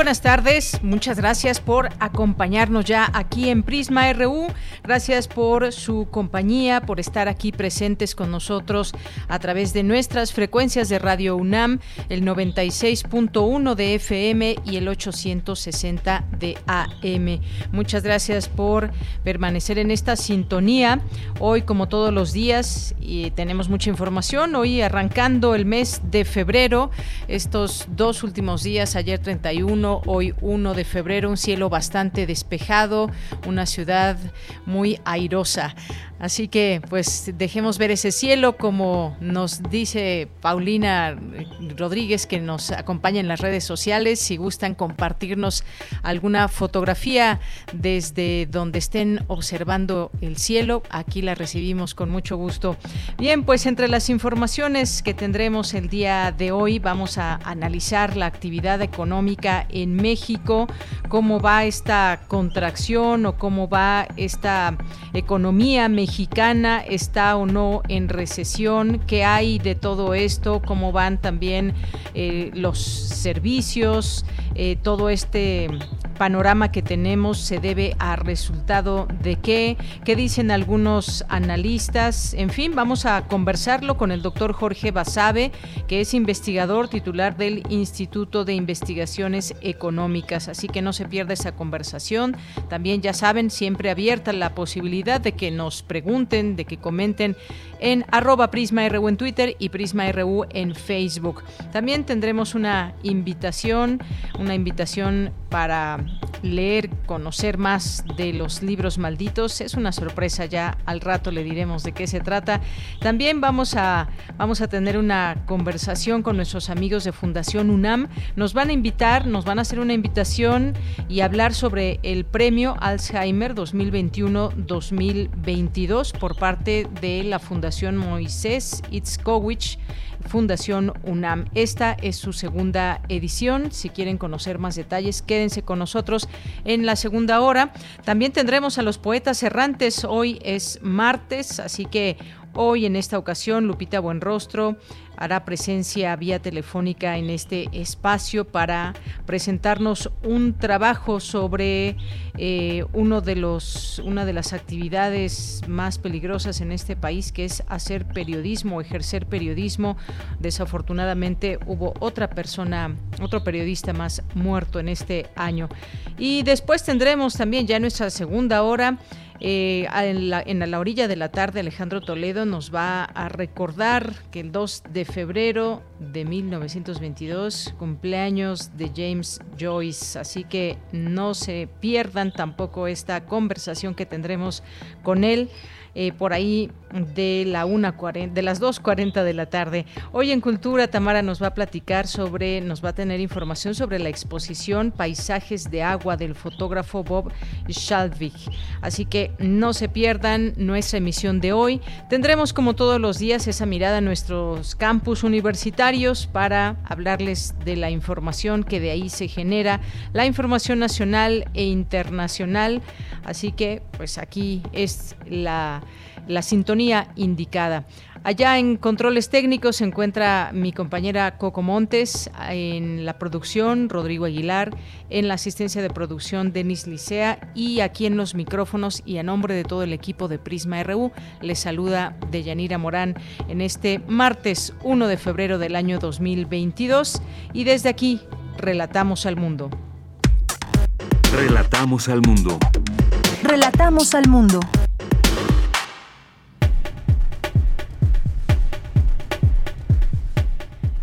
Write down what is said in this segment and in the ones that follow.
Buenas tardes, muchas gracias por acompañarnos ya aquí en Prisma RU, gracias por su compañía, por estar aquí presentes con nosotros a través de nuestras frecuencias de Radio UNAM, el 96.1 de FM y el 860 de AM. Muchas gracias por permanecer en esta sintonía. Hoy, como todos los días, y tenemos mucha información, hoy arrancando el mes de febrero, estos dos últimos días, ayer 31, hoy 1 de febrero, un cielo bastante despejado, una ciudad muy airosa. Así que pues dejemos ver ese cielo como nos dice Paulina Rodríguez que nos acompaña en las redes sociales. Si gustan compartirnos alguna fotografía desde donde estén observando el cielo, aquí la recibimos con mucho gusto. Bien, pues entre las informaciones que tendremos el día de hoy vamos a analizar la actividad económica en México, cómo va esta contracción o cómo va esta economía mexicana está o no en recesión, qué hay de todo esto, cómo van también eh, los servicios, eh, todo este panorama que tenemos se debe a resultado de qué, qué dicen algunos analistas. En fin, vamos a conversarlo con el doctor Jorge Basabe, que es investigador titular del Instituto de Investigaciones Económicas. Así que no se pierda esa conversación. También ya saben, siempre abierta la posibilidad de que nos pregunten, de que comenten en arroba PrismaRU en Twitter y PrismaRU en Facebook. También tendremos una invitación, una invitación para leer, conocer más de los libros malditos. Es una sorpresa ya, al rato le diremos de qué se trata. También vamos a, vamos a tener una conversación con nuestros amigos de Fundación UNAM. Nos van a invitar, nos van a hacer una invitación y hablar sobre el premio Alzheimer 2021-2022 por parte de la Fundación Moisés Itzkowicz Fundación UNAM. Esta es su segunda edición. Si quieren conocer más detalles, quédense con nosotros en la segunda hora. También tendremos a los poetas errantes. Hoy es martes, así que Hoy, en esta ocasión, Lupita Buenrostro hará presencia vía telefónica en este espacio para presentarnos un trabajo sobre eh, uno de los, una de las actividades más peligrosas en este país, que es hacer periodismo, ejercer periodismo. Desafortunadamente hubo otra persona, otro periodista más muerto en este año. Y después tendremos también ya nuestra segunda hora eh, en, la, orilla de la tarde, Alejandro Toledo nos va a recordar que el 2 de febrero de 1922, cumpleaños de James Joyce. Así que no se pierdan tampoco esta conversación que tendremos con él. Eh, por ahí de, la una de las 2.40 de la tarde. Hoy en Cultura, Tamara nos va a platicar sobre, nos va a tener información sobre la exposición Paisajes de Agua del fotógrafo Bob Schaldvig. Así que no se pierdan nuestra emisión de hoy. Tendremos como todos los días esa mirada a nuestros campus universitarios para hablarles de la información que de ahí se genera, la información nacional e internacional. Así que pues aquí es la la, sintonía indicada. Allá en controles técnicos se encuentra mi compañera Coco Montes, en la producción Rodrigo Aguilar, en la asistencia de producción Denis Licea y aquí en los micrófonos y a nombre de todo el equipo de Prisma RU les saluda Deyanira Morán en este martes 1 de febrero del año 2022 y desde aquí relatamos al mundo. Relatamos al mundo. Relatamos al mundo.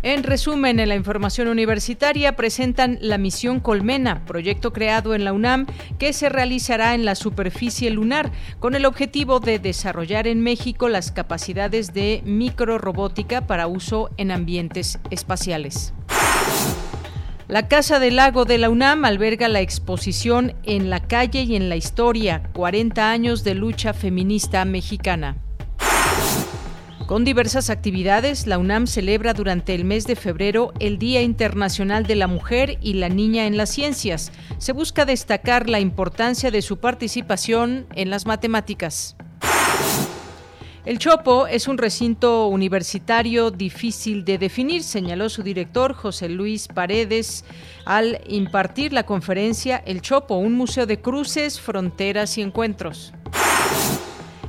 En resumen, en la información universitaria presentan la misión Colmena, proyecto creado en la UNAM que se realizará en la superficie lunar con el objetivo de desarrollar en México las capacidades de microrobótica para uso en ambientes espaciales. La Casa del Lago de la UNAM alberga la exposición En la calle y en la historia, 40 años de lucha feminista mexicana. Con diversas actividades, la UNAM celebra durante el mes de febrero el Día Internacional de la Mujer y la Niña en las Ciencias. Se busca destacar la importancia de su participación en las matemáticas. El Chopo es un recinto universitario difícil de definir, señaló su director José Luis Paredes al impartir la conferencia El Chopo, un museo de cruces, fronteras y encuentros.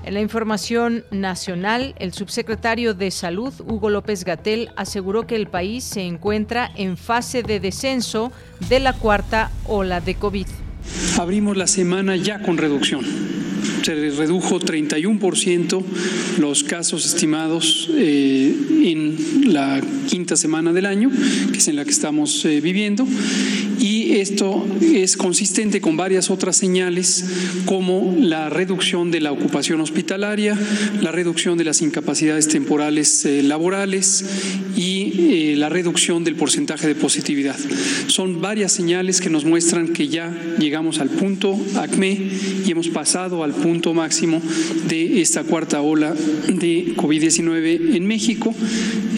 En la información nacional, el subsecretario de Salud, Hugo López Gatel, aseguró que el país se encuentra en fase de descenso de la cuarta ola de COVID. Abrimos la semana ya con reducción se redujo 31% los casos estimados eh, en la quinta semana del año, que es en la que estamos eh, viviendo, y esto es consistente con varias otras señales como la reducción de la ocupación hospitalaria, la reducción de las incapacidades temporales eh, laborales y la reducción del porcentaje de positividad. Son varias señales que nos muestran que ya llegamos al punto ACME y hemos pasado al punto máximo de esta cuarta ola de COVID-19 en México,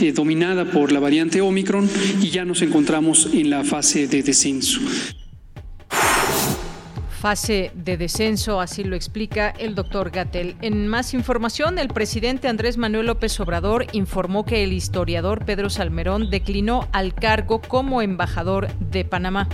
eh, dominada por la variante Omicron, y ya nos encontramos en la fase de descenso fase de descenso, así lo explica el doctor Gatel. En más información, el presidente Andrés Manuel López Obrador informó que el historiador Pedro Salmerón declinó al cargo como embajador de Panamá.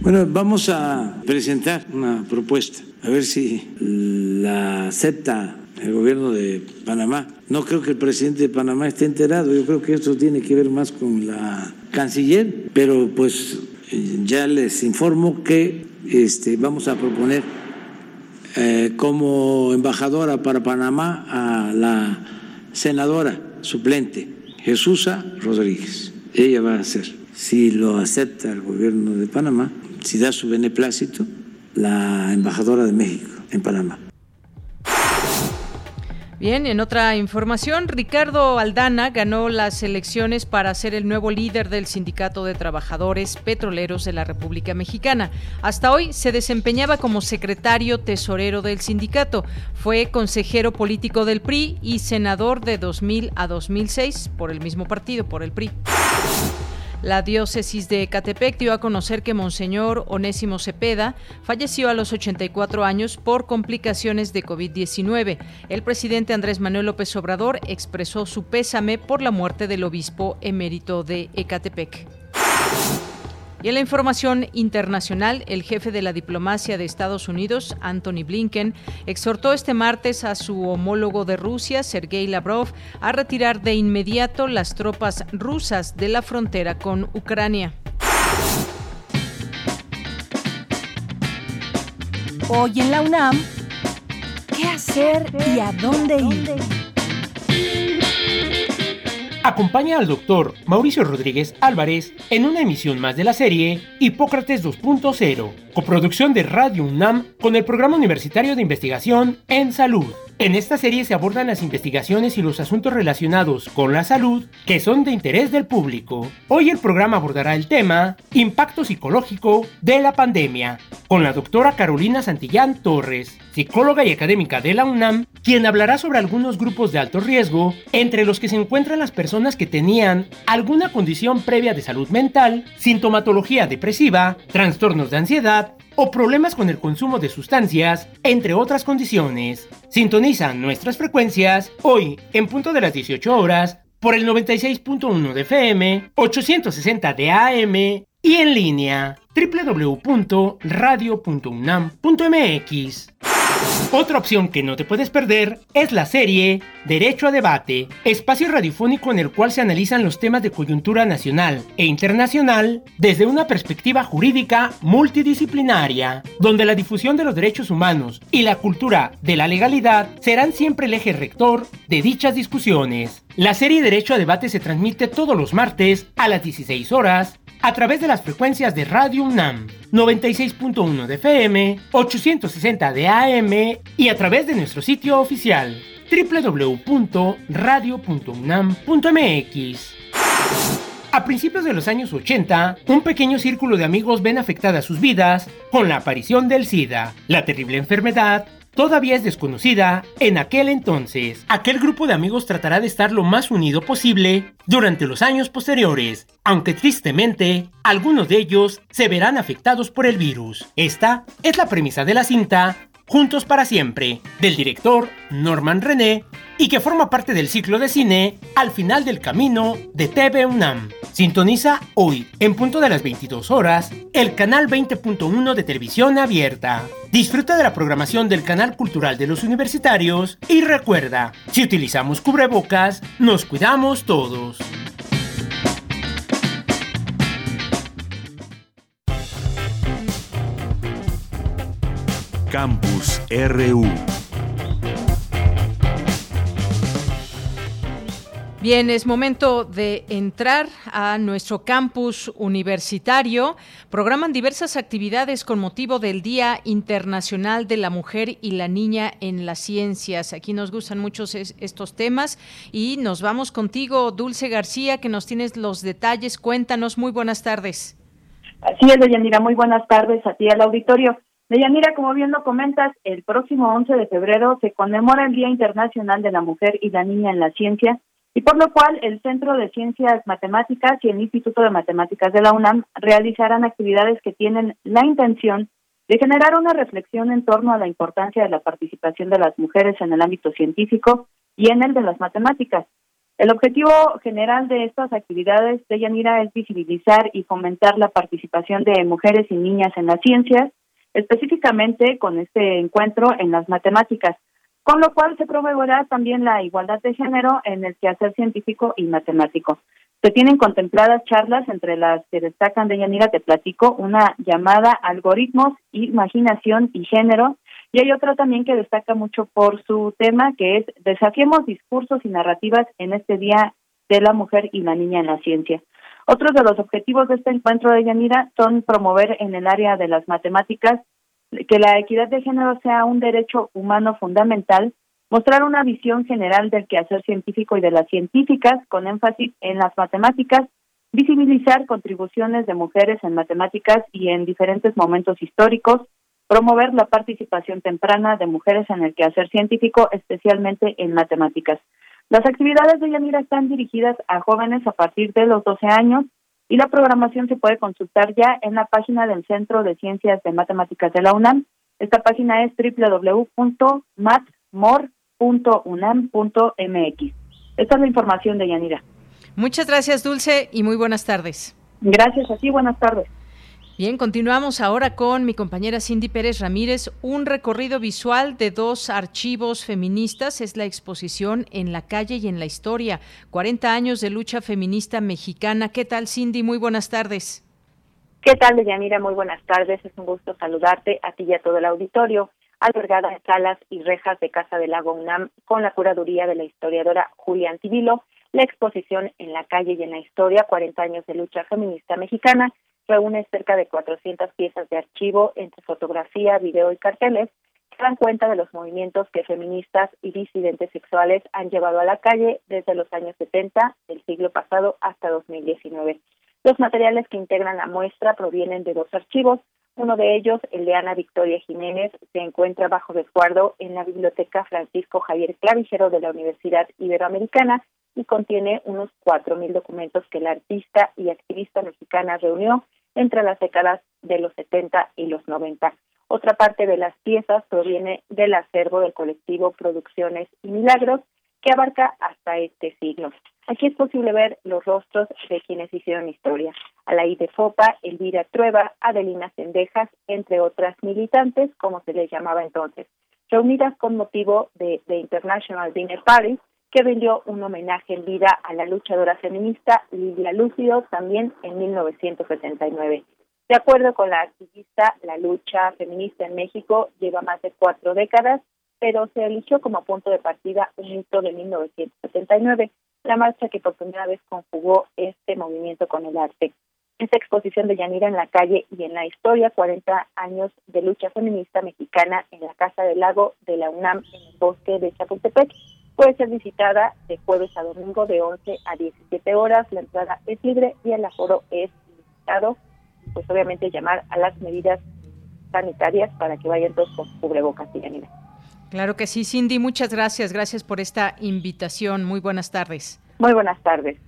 Bueno, vamos a presentar una propuesta, a ver si la acepta el gobierno de Panamá. No creo que el presidente de Panamá esté enterado, yo creo que esto tiene que ver más con la canciller, pero pues ya les informo que este, vamos a proponer eh, como embajadora para Panamá a la senadora suplente Jesusa Rodríguez. Ella va a ser, si lo acepta el gobierno de Panamá, si da su beneplácito, la embajadora de México en Panamá. Bien, en otra información, Ricardo Aldana ganó las elecciones para ser el nuevo líder del Sindicato de Trabajadores Petroleros de la República Mexicana. Hasta hoy se desempeñaba como secretario tesorero del sindicato. Fue consejero político del PRI y senador de 2000 a 2006 por el mismo partido, por el PRI. La diócesis de Ecatepec dio a conocer que Monseñor Onésimo Cepeda falleció a los 84 años por complicaciones de COVID-19. El presidente Andrés Manuel López Obrador expresó su pésame por la muerte del obispo emérito de Ecatepec. Y en la información internacional, el jefe de la diplomacia de Estados Unidos, Anthony Blinken, exhortó este martes a su homólogo de Rusia, Sergei Lavrov, a retirar de inmediato las tropas rusas de la frontera con Ucrania. Hoy en la UNAM, ¿qué hacer y a dónde ir? Acompaña al doctor Mauricio Rodríguez Álvarez en una emisión más de la serie Hipócrates 2.0, coproducción de Radio UNAM con el Programa Universitario de Investigación en Salud. En esta serie se abordan las investigaciones y los asuntos relacionados con la salud que son de interés del público. Hoy el programa abordará el tema Impacto psicológico de la pandemia, con la doctora Carolina Santillán Torres, psicóloga y académica de la UNAM, quien hablará sobre algunos grupos de alto riesgo, entre los que se encuentran las personas que tenían alguna condición previa de salud mental, sintomatología depresiva, trastornos de ansiedad, o problemas con el consumo de sustancias, entre otras condiciones. Sintonizan nuestras frecuencias hoy en punto de las 18 horas por el 96.1 de FM, 860 de AM y en línea www.radio.unam.mx. Otra opción que no te puedes perder es la serie Derecho a Debate, espacio radiofónico en el cual se analizan los temas de coyuntura nacional e internacional desde una perspectiva jurídica multidisciplinaria, donde la difusión de los derechos humanos y la cultura de la legalidad serán siempre el eje rector de dichas discusiones. La serie Derecho a Debate se transmite todos los martes a las 16 horas a través de las frecuencias de Radio UNAM 96.1 de FM, 860 de AM y a través de nuestro sitio oficial www.radio.unam.mx. A principios de los años 80, un pequeño círculo de amigos ven afectadas sus vidas con la aparición del SIDA, la terrible enfermedad todavía es desconocida en aquel entonces. Aquel grupo de amigos tratará de estar lo más unido posible durante los años posteriores, aunque tristemente algunos de ellos se verán afectados por el virus. Esta es la premisa de la cinta Juntos para siempre, del director Norman René y que forma parte del ciclo de cine Al final del camino de TV UNAM. Sintoniza hoy, en punto de las 22 horas, el canal 20.1 de televisión abierta. Disfruta de la programación del canal cultural de los universitarios y recuerda, si utilizamos cubrebocas, nos cuidamos todos. Campus RU Bien, es momento de entrar a nuestro campus universitario. Programan diversas actividades con motivo del Día Internacional de la Mujer y la Niña en las Ciencias. Aquí nos gustan muchos estos temas y nos vamos contigo, Dulce García, que nos tienes los detalles. Cuéntanos, muy buenas tardes. Así es, Deyanira, muy buenas tardes a ti al auditorio. Deyanira, como bien lo comentas, el próximo 11 de febrero se conmemora el Día Internacional de la Mujer y la Niña en la Ciencia y por lo cual el Centro de Ciencias Matemáticas y el Instituto de Matemáticas de la UNAM realizarán actividades que tienen la intención de generar una reflexión en torno a la importancia de la participación de las mujeres en el ámbito científico y en el de las matemáticas. El objetivo general de estas actividades de Yanira es visibilizar y fomentar la participación de mujeres y niñas en las ciencias, específicamente con este encuentro en las matemáticas, con lo cual se promoverá también la igualdad de género en el quehacer científico y matemático. Se tienen contempladas charlas entre las que destacan de Yanira, te platico, una llamada Algoritmos, Imaginación y Género, y hay otra también que destaca mucho por su tema, que es Desafiemos discursos y narrativas en este Día de la Mujer y la Niña en la Ciencia. Otros de los objetivos de este encuentro de Yanira son promover en el área de las matemáticas que la equidad de género sea un derecho humano fundamental, mostrar una visión general del quehacer científico y de las científicas, con énfasis en las matemáticas, visibilizar contribuciones de mujeres en matemáticas y en diferentes momentos históricos, promover la participación temprana de mujeres en el quehacer científico, especialmente en matemáticas. Las actividades de Yanira están dirigidas a jóvenes a partir de los 12 años y la programación se puede consultar ya en la página del Centro de Ciencias de Matemáticas de la UNAM. Esta página es www.matmor.unam.mx. Esta es la información de Yanira. Muchas gracias, Dulce, y muy buenas tardes. Gracias a ti, buenas tardes. Bien, continuamos ahora con mi compañera Cindy Pérez Ramírez. Un recorrido visual de dos archivos feministas es la exposición En la calle y en la historia. 40 años de lucha feminista mexicana. ¿Qué tal, Cindy? Muy buenas tardes. ¿Qué tal, Deyanira? Muy buenas tardes. Es un gusto saludarte a ti y a todo el auditorio. Albergada en salas y rejas de Casa del Lago UNAM con la curaduría de la historiadora Julia Antivilo, la exposición En la calle y en la historia, 40 años de lucha feminista mexicana, reúne cerca de 400 piezas de archivo entre fotografía, video y carteles que dan cuenta de los movimientos que feministas y disidentes sexuales han llevado a la calle desde los años 70 del siglo pasado hasta 2019. Los materiales que integran la muestra provienen de dos archivos. Uno de ellos, el Victoria Jiménez, se encuentra bajo resguardo en la Biblioteca Francisco Javier Clavijero de la Universidad Iberoamericana y contiene unos 4.000 documentos que la artista y activista mexicana reunió entre las décadas de los 70 y los 90. Otra parte de las piezas proviene del acervo del colectivo Producciones y Milagros, que abarca hasta este siglo. Aquí es posible ver los rostros de quienes hicieron historia. Alaide Fopa, Elvira Trueba, Adelina Sendejas, entre otras militantes, como se les llamaba entonces. reunidas con motivo de The International Dinner Party, que rindió un homenaje en vida a la luchadora feminista Lidia Lúcido también en 1979. De acuerdo con la activista, la lucha feminista en México lleva más de cuatro décadas, pero se eligió como punto de partida un hito de 1979, la marcha que por primera vez conjugó este movimiento con el arte. Esta exposición de Yanira en la calle y en la historia, 40 años de lucha feminista mexicana en la Casa del Lago de la UNAM en el bosque de Chapultepec, puede ser visitada de jueves a domingo de 11 a 17 horas. La entrada es libre y el aforo es limitado. Pues obviamente llamar a las medidas sanitarias para que vayan todos con cubrebocas y Yanira. Claro que sí, Cindy, muchas gracias. Gracias por esta invitación. Muy buenas tardes. Muy buenas tardes.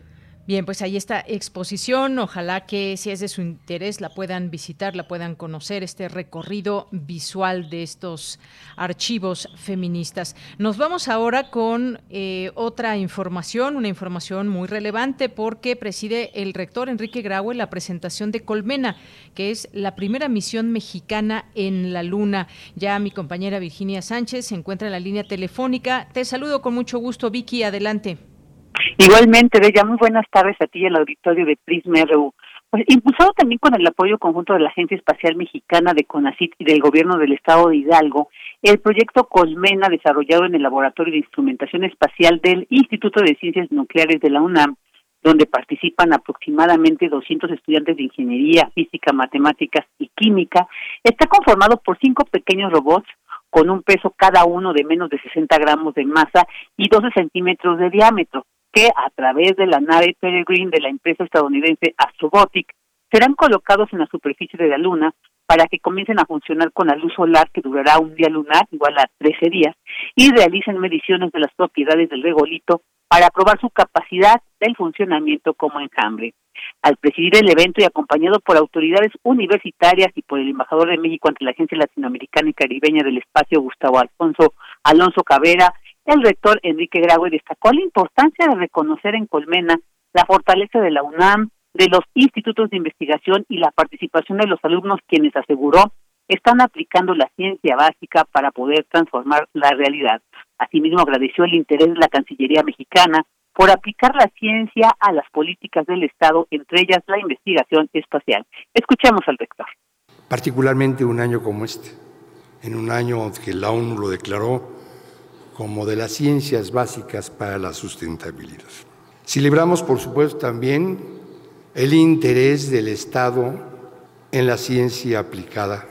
Bien, pues ahí está exposición. Ojalá que si es de su interés la puedan visitar, la puedan conocer, este recorrido visual de estos archivos feministas. Nos vamos ahora con eh, otra información, una información muy relevante porque preside el rector Enrique Graue la presentación de Colmena, que es la primera misión mexicana en la Luna. Ya mi compañera Virginia Sánchez se encuentra en la línea telefónica. Te saludo con mucho gusto, Vicky. Adelante. Igualmente, Bella, muy buenas tardes a ti y al auditorio de Prisma RU. Pues impulsado también con el apoyo conjunto de la Agencia Espacial Mexicana de CONACIT y del Gobierno del Estado de Hidalgo, el proyecto Colmena, desarrollado en el Laboratorio de Instrumentación Espacial del Instituto de Ciencias Nucleares de la UNAM, donde participan aproximadamente 200 estudiantes de ingeniería, física, matemáticas y química, está conformado por cinco pequeños robots con un peso cada uno de menos de 60 gramos de masa y 12 centímetros de diámetro que a través de la nave Peregrine de la empresa estadounidense Astrobotic serán colocados en la superficie de la Luna para que comiencen a funcionar con la luz solar que durará un día lunar igual a 13 días y realicen mediciones de las propiedades del regolito para probar su capacidad del funcionamiento como enjambre. Al presidir el evento y acompañado por autoridades universitarias y por el embajador de México ante la Agencia Latinoamericana y Caribeña del Espacio, Gustavo Alfonso Alonso Cabrera, el rector Enrique Graue destacó la importancia de reconocer en Colmena la fortaleza de la UNAM, de los institutos de investigación y la participación de los alumnos quienes aseguró están aplicando la ciencia básica para poder transformar la realidad. Asimismo, agradeció el interés de la Cancillería mexicana por aplicar la ciencia a las políticas del Estado, entre ellas la investigación espacial. Escuchemos al rector. Particularmente un año como este, en un año que la ONU lo declaró como de las ciencias básicas para la sustentabilidad. Celebramos, por supuesto, también el interés del Estado en la ciencia aplicada,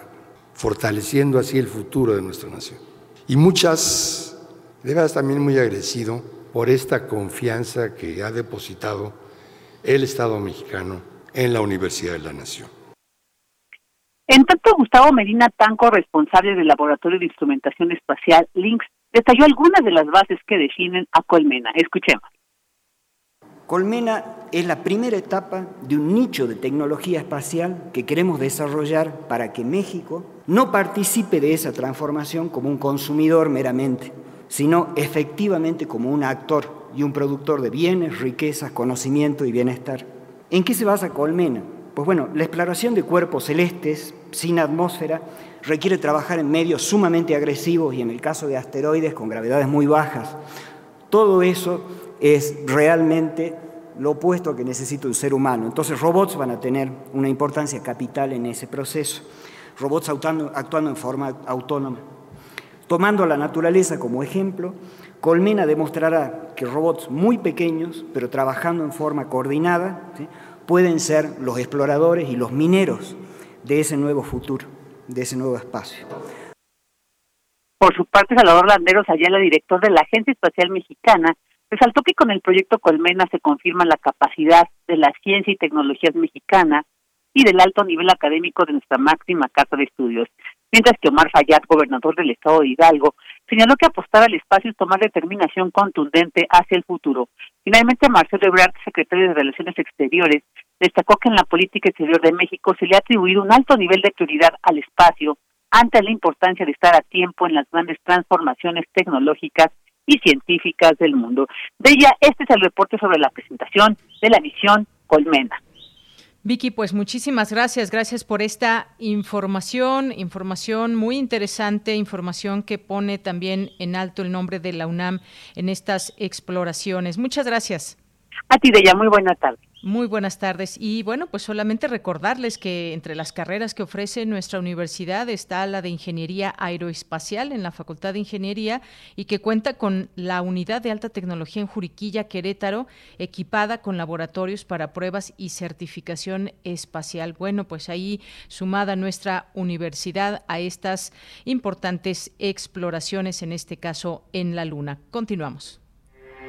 fortaleciendo así el futuro de nuestra nación. Y muchas, de verdad también muy agradecido por esta confianza que ha depositado el Estado mexicano en la Universidad de la Nación. En tanto, Gustavo Medina Tanco, responsable del Laboratorio de Instrumentación Espacial LINX detalló algunas de las bases que definen a Colmena. Escuchemos. Colmena es la primera etapa de un nicho de tecnología espacial que queremos desarrollar para que México no participe de esa transformación como un consumidor meramente, sino efectivamente como un actor y un productor de bienes, riquezas, conocimiento y bienestar. ¿En qué se basa Colmena? Pues bueno, la exploración de cuerpos celestes sin atmósfera requiere trabajar en medios sumamente agresivos y en el caso de asteroides con gravedades muy bajas. Todo eso es realmente lo opuesto que necesita un ser humano. Entonces robots van a tener una importancia capital en ese proceso. Robots actuando, en forma autónoma. Tomando la naturaleza como ejemplo, Colmena demostrará que robots muy pequeños, pero trabajando en forma coordinada, pueden ser los exploradores y los mineros de ese nuevo futuro de ese nuevo espacio. Por su parte, Salvador Landeros Ayala, director de la Agencia Espacial Mexicana, resaltó que con el proyecto Colmena se confirma la capacidad de la ciencia y tecnologías mexicana y del alto nivel académico de nuestra máxima casa de estudios, mientras que Omar Fayad, gobernador del estado de Hidalgo, señaló que apostar al espacio es tomar determinación contundente hacia el futuro. Finalmente, Marcelo Ebrard, secretario de Relaciones Exteriores, destacó que en la política exterior de México se le ha atribuido un alto nivel de prioridad al espacio ante la importancia de estar a tiempo en las grandes transformaciones tecnológicas y científicas del mundo. De ella, este es el reporte sobre la presentación de la misión Colmena. Vicky, pues muchísimas gracias, gracias por esta información, información muy interesante, información que pone también en alto el nombre de la UNAM en estas exploraciones. Muchas gracias. A ti, Deya, muy buena tarde. Muy buenas tardes. Y bueno, pues solamente recordarles que entre las carreras que ofrece nuestra universidad está la de Ingeniería Aeroespacial en la Facultad de Ingeniería y que cuenta con la unidad de alta tecnología en Juriquilla, Querétaro, equipada con laboratorios para pruebas y certificación espacial. Bueno, pues ahí sumada nuestra universidad a estas importantes exploraciones, en este caso en la Luna. Continuamos.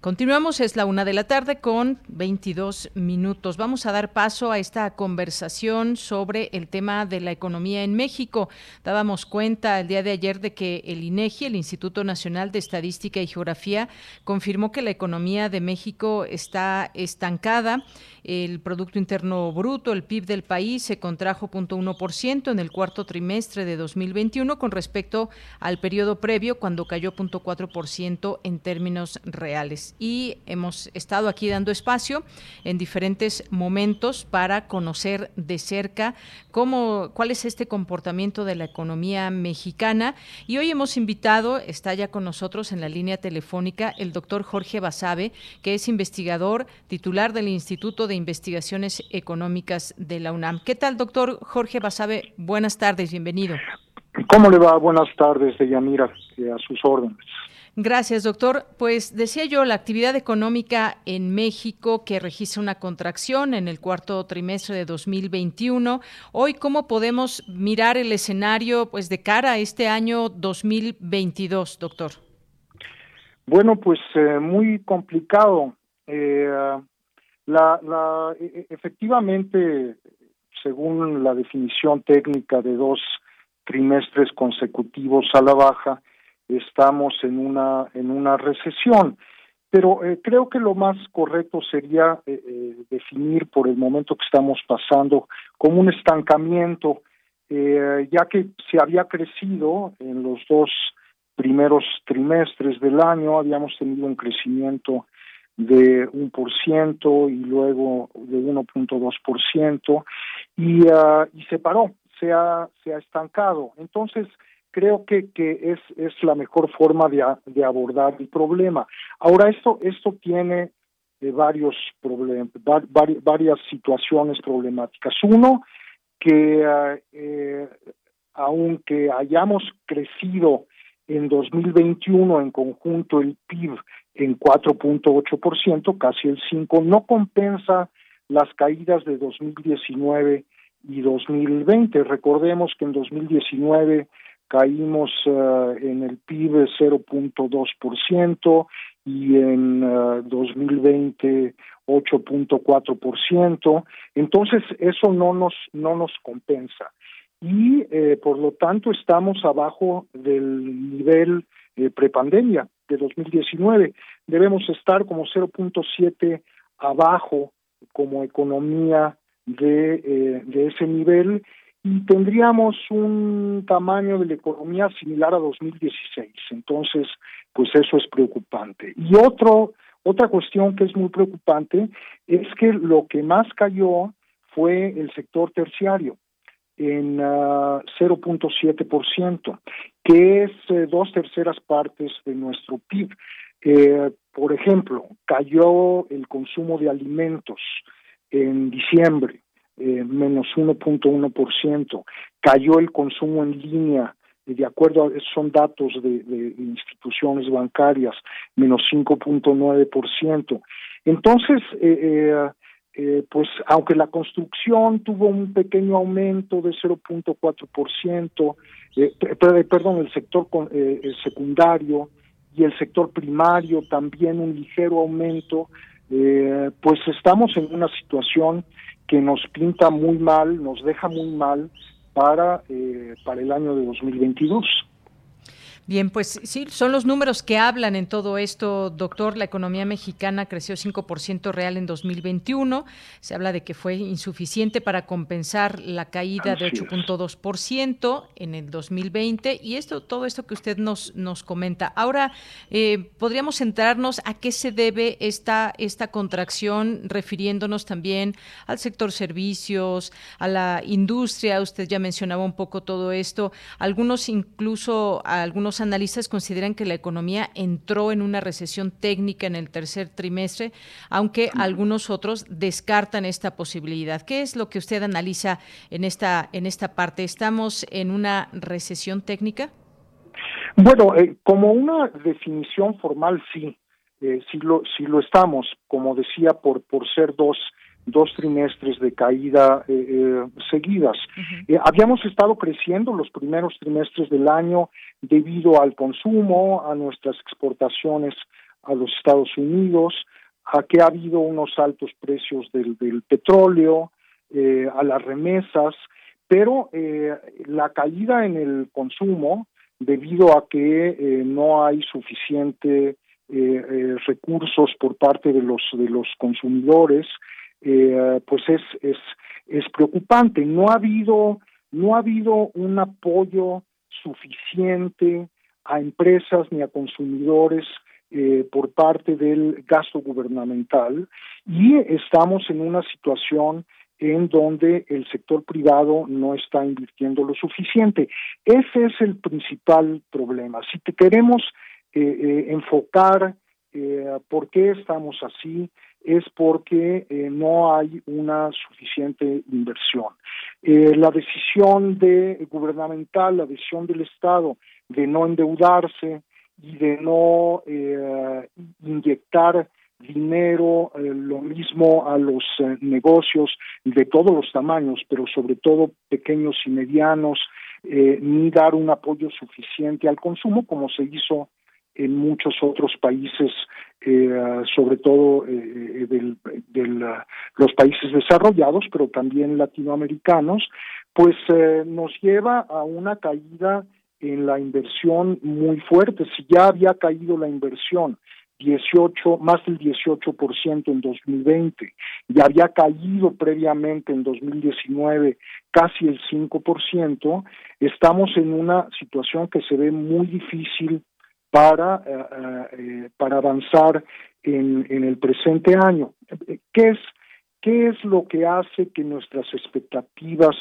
Continuamos, es la una de la tarde con 22 minutos. Vamos a dar paso a esta conversación sobre el tema de la economía en México. Dábamos cuenta el día de ayer de que el INEGI, el Instituto Nacional de Estadística y Geografía, confirmó que la economía de México está estancada. El Producto Interno Bruto, el PIB del país, se contrajo 0.1% en el cuarto trimestre de 2021 con respecto al periodo previo, cuando cayó 0.4% en términos reales y hemos estado aquí dando espacio en diferentes momentos para conocer de cerca cómo, cuál es este comportamiento de la economía mexicana. Y hoy hemos invitado, está ya con nosotros en la línea telefónica, el doctor Jorge Basabe, que es investigador titular del Instituto de Investigaciones Económicas de la UNAM. ¿Qué tal, doctor Jorge Basabe? Buenas tardes, bienvenido. ¿Cómo le va? Buenas tardes, Deyanira, a sus órdenes. Gracias, doctor. Pues decía yo, la actividad económica en México que registra una contracción en el cuarto trimestre de 2021. Hoy, ¿cómo podemos mirar el escenario pues de cara a este año 2022, doctor? Bueno, pues eh, muy complicado. Eh, la, e, e, efectivamente, según la definición técnica de dos trimestres consecutivos a la baja, estamos en una en una recesión. Pero eh, creo que lo más correcto sería eh, eh, definir por el momento que estamos pasando como un estancamiento ya que se había crecido en los dos primeros trimestres del año habíamos tenido un crecimiento de un por ciento y luego de 1.2 por ciento y ah, y se paró se ha se ha estancado. Entonces creo que, que es, es la mejor forma de, de abordar el problema. Ahora, esto, esto tiene eh, varios problemas, varias situaciones problemáticas. Uno, que eh, aunque hayamos crecido en 2021 en conjunto el PIB en 4.8%, casi el 5, no compensa las caídas de 2019 y 2020. Recordemos que en 2019 caímos uh, en el PIB 0.2% y en uh, 2020 8.4%. Entonces, eso no nos, no nos compensa. Y, eh, por lo tanto, estamos abajo del nivel eh, prepandemia de 2019. Debemos estar como 0.7 abajo como economía de, eh, de ese nivel y tendríamos un tamaño de la economía similar a 2016. Entonces, pues eso es preocupante. Y otro, otra cuestión que es muy preocupante es que lo que más cayó fue el sector terciario en 0.7%, ah, que es eh, dos terceras partes de nuestro PIB. Eh, por ejemplo, cayó el consumo de alimentos en diciembre, eh, menos 1.1%. Cayó el consumo en línea, de acuerdo a son datos de, instituciones bancarias, menos 5.9%. Entonces, eh, eh, eh, pues aunque la construcción tuvo un pequeño aumento de 0.4%, eh, perdón, el sector eh, secundario y el sector primario también un ligero aumento, eh, pues estamos en una situación que nos pinta muy mal, nos deja muy mal para, eh, para el año de 2022. Bien, pues sí, son los números que hablan en todo esto, doctor. La economía mexicana creció 5% real en 2021. Se habla de que fue insuficiente para compensar la caída de 8.2% en el 2020 y esto, todo esto que usted nos, nos comenta. Ahora, eh, podríamos centrarnos a qué se debe esta, esta contracción, refiriéndonos también al sector servicios, a la industria. Usted ya mencionaba un poco todo esto. Algunos incluso, algunos analistas consideran que la economía entró en una recesión técnica en el tercer trimestre, aunque algunos otros descartan esta posibilidad. ¿Qué es lo que usted analiza en esta, en esta parte? ¿Estamos en una recesión técnica? Bueno, eh, como una definición formal, sí, eh, sí, lo, sí lo estamos, como decía, por, por ser dos dos trimestres de caída eh, eh, seguidas. Eh, habíamos estado creciendo los primeros trimestres del año debido al consumo, a nuestras exportaciones a los Estados Unidos, a que ha habido unos altos precios del, del petróleo, a las remesas, pero la caída en el consumo, debido a que no hay suficiente recursos por parte de los de los consumidores eh, pues es, es, es preocupante. No ha habido, no ha habido un apoyo suficiente a empresas ni a consumidores eh, por parte del gasto gubernamental y estamos en una situación en donde el sector privado no está invirtiendo lo suficiente. Ese es el principal problema. Si te queremos eh, enfocar por qué estamos así, es porque eh, no hay una suficiente inversión. Eh, la decisión de gubernamental, la decisión del Estado de no endeudarse y de no eh, inyectar dinero, lo mismo a los negocios de todos los tamaños, pero sobre todo pequeños y medianos, ni dar un apoyo suficiente al consumo como se hizo en muchos otros países, eh, sobre todo eh, de los países desarrollados, pero también latinoamericanos, pues eh, nos lleva a una caída en la inversión muy fuerte. Si ya había caído la inversión 18, más del 18% en 2020 y había caído previamente en 2019 casi el 5%, estamos en una situación que se ve muy difícil para, eh, eh, para avanzar en, en, el presente año. ¿Qué es, ¿Qué es lo que hace que nuestras expectativas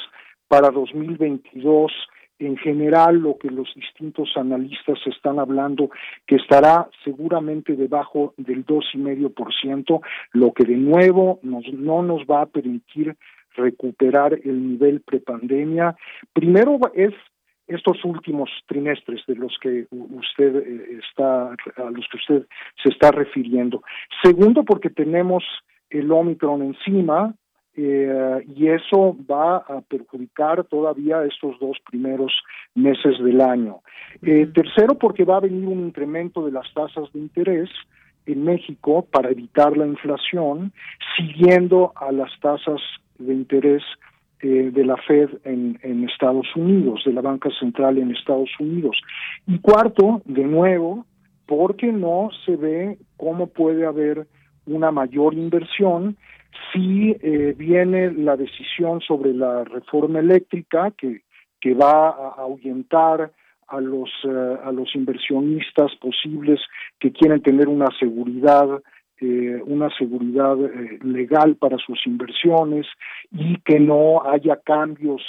para 2022 en general lo que los distintos analistas están hablando que estará seguramente debajo del dos y medio por ciento, lo que de nuevo nos, no nos va a permitir recuperar el nivel prepandemia. Primero es estos últimos trimestres de los que usted eh, está a los que usted se está refiriendo. Segundo, porque tenemos el Omicron encima eh, y eso va a perjudicar todavía estos dos primeros meses del año. Eh, tercero, porque va a venir un incremento de las tasas de interés en México para evitar la inflación, siguiendo a las tasas de interés eh, de la Fed en, Estados Unidos, de la banca central en Estados Unidos. Y cuarto, de nuevo, porque no se ve cómo puede haber una mayor inversión si eh, viene la decisión sobre la reforma eléctrica que, que va a ahuyentar a los, eh, a los inversionistas posibles que quieren tener una seguridad eh, una seguridad eh, legal para sus inversiones y que no haya cambios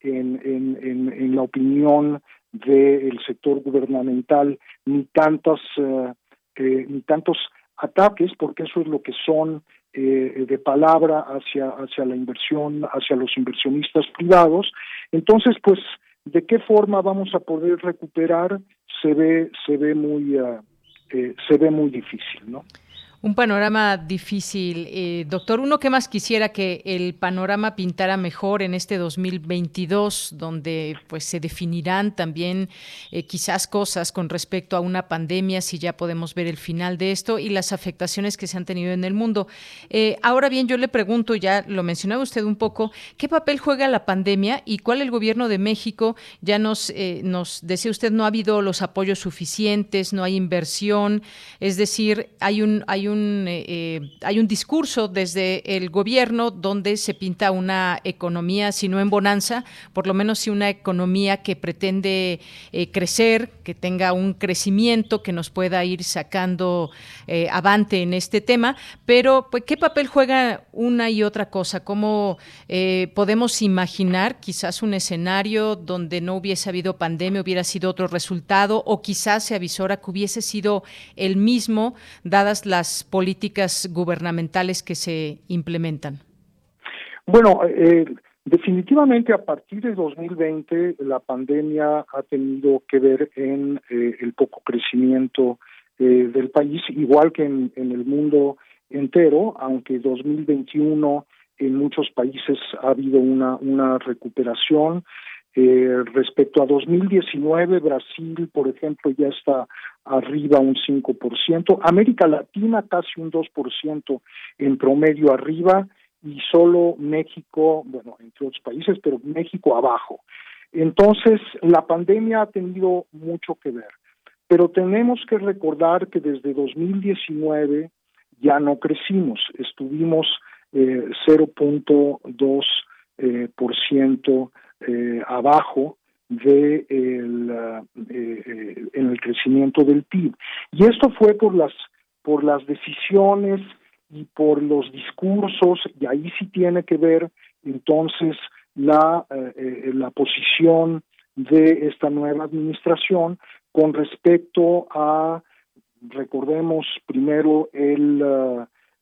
en, en, en, la opinión del sector gubernamental ni tantas eh, ni tantos ataques porque eso es lo que son de palabra hacia hacia la inversión hacia los inversionistas privados. Entonces pues de qué forma vamos a poder recuperar se ve se ve muy se ve muy difícil no Un panorama difícil. Eh, doctor, uno que más quisiera que el panorama pintara mejor en este 2022, donde pues se definirán también eh, quizás cosas con respecto a una pandemia, si ya podemos ver el final de esto y las afectaciones que se han tenido en el mundo. Eh, ahora bien, yo le pregunto, ya lo mencionaba usted un poco, ¿qué papel juega la pandemia y cuál el gobierno de México? Ya nos, nos decía usted, no ha habido los apoyos suficientes, no hay inversión, es decir, hay un, hay un eh, eh, hay un discurso desde el gobierno donde se pinta una economía, si no en bonanza, por lo menos si una economía que pretende eh, crecer, que tenga un crecimiento que nos pueda ir sacando avante en este tema. Pero, pues, ¿qué papel juega una y otra cosa? ¿Cómo podemos imaginar quizás un escenario donde no hubiese habido pandemia, hubiera sido otro resultado, o quizás se avisora que hubiese sido el mismo, dadas las políticas gubernamentales que se implementan? Bueno, eh, definitivamente a partir de 2020 la pandemia ha tenido que ver en eh, el poco crecimiento eh, del país, igual que en, el mundo entero, aunque 2021 en muchos países ha habido una, una recuperación. Eh, respecto a 2019, Brasil, por ejemplo, ya está arriba un 5%, América Latina casi un 2% en promedio arriba. Y solo México, bueno, entre otros países, pero México abajo. Entonces, la pandemia ha tenido mucho que ver, pero tenemos que recordar que desde 2019 ya no crecimos, estuvimos eh, 0.2% eh, por ciento eh, abajo de eh, eh, en el crecimiento del PIB y esto fue por las por las decisiones y por los discursos y ahí sí tiene que ver entonces la la posición de esta nueva administración con respecto a recordemos primero el,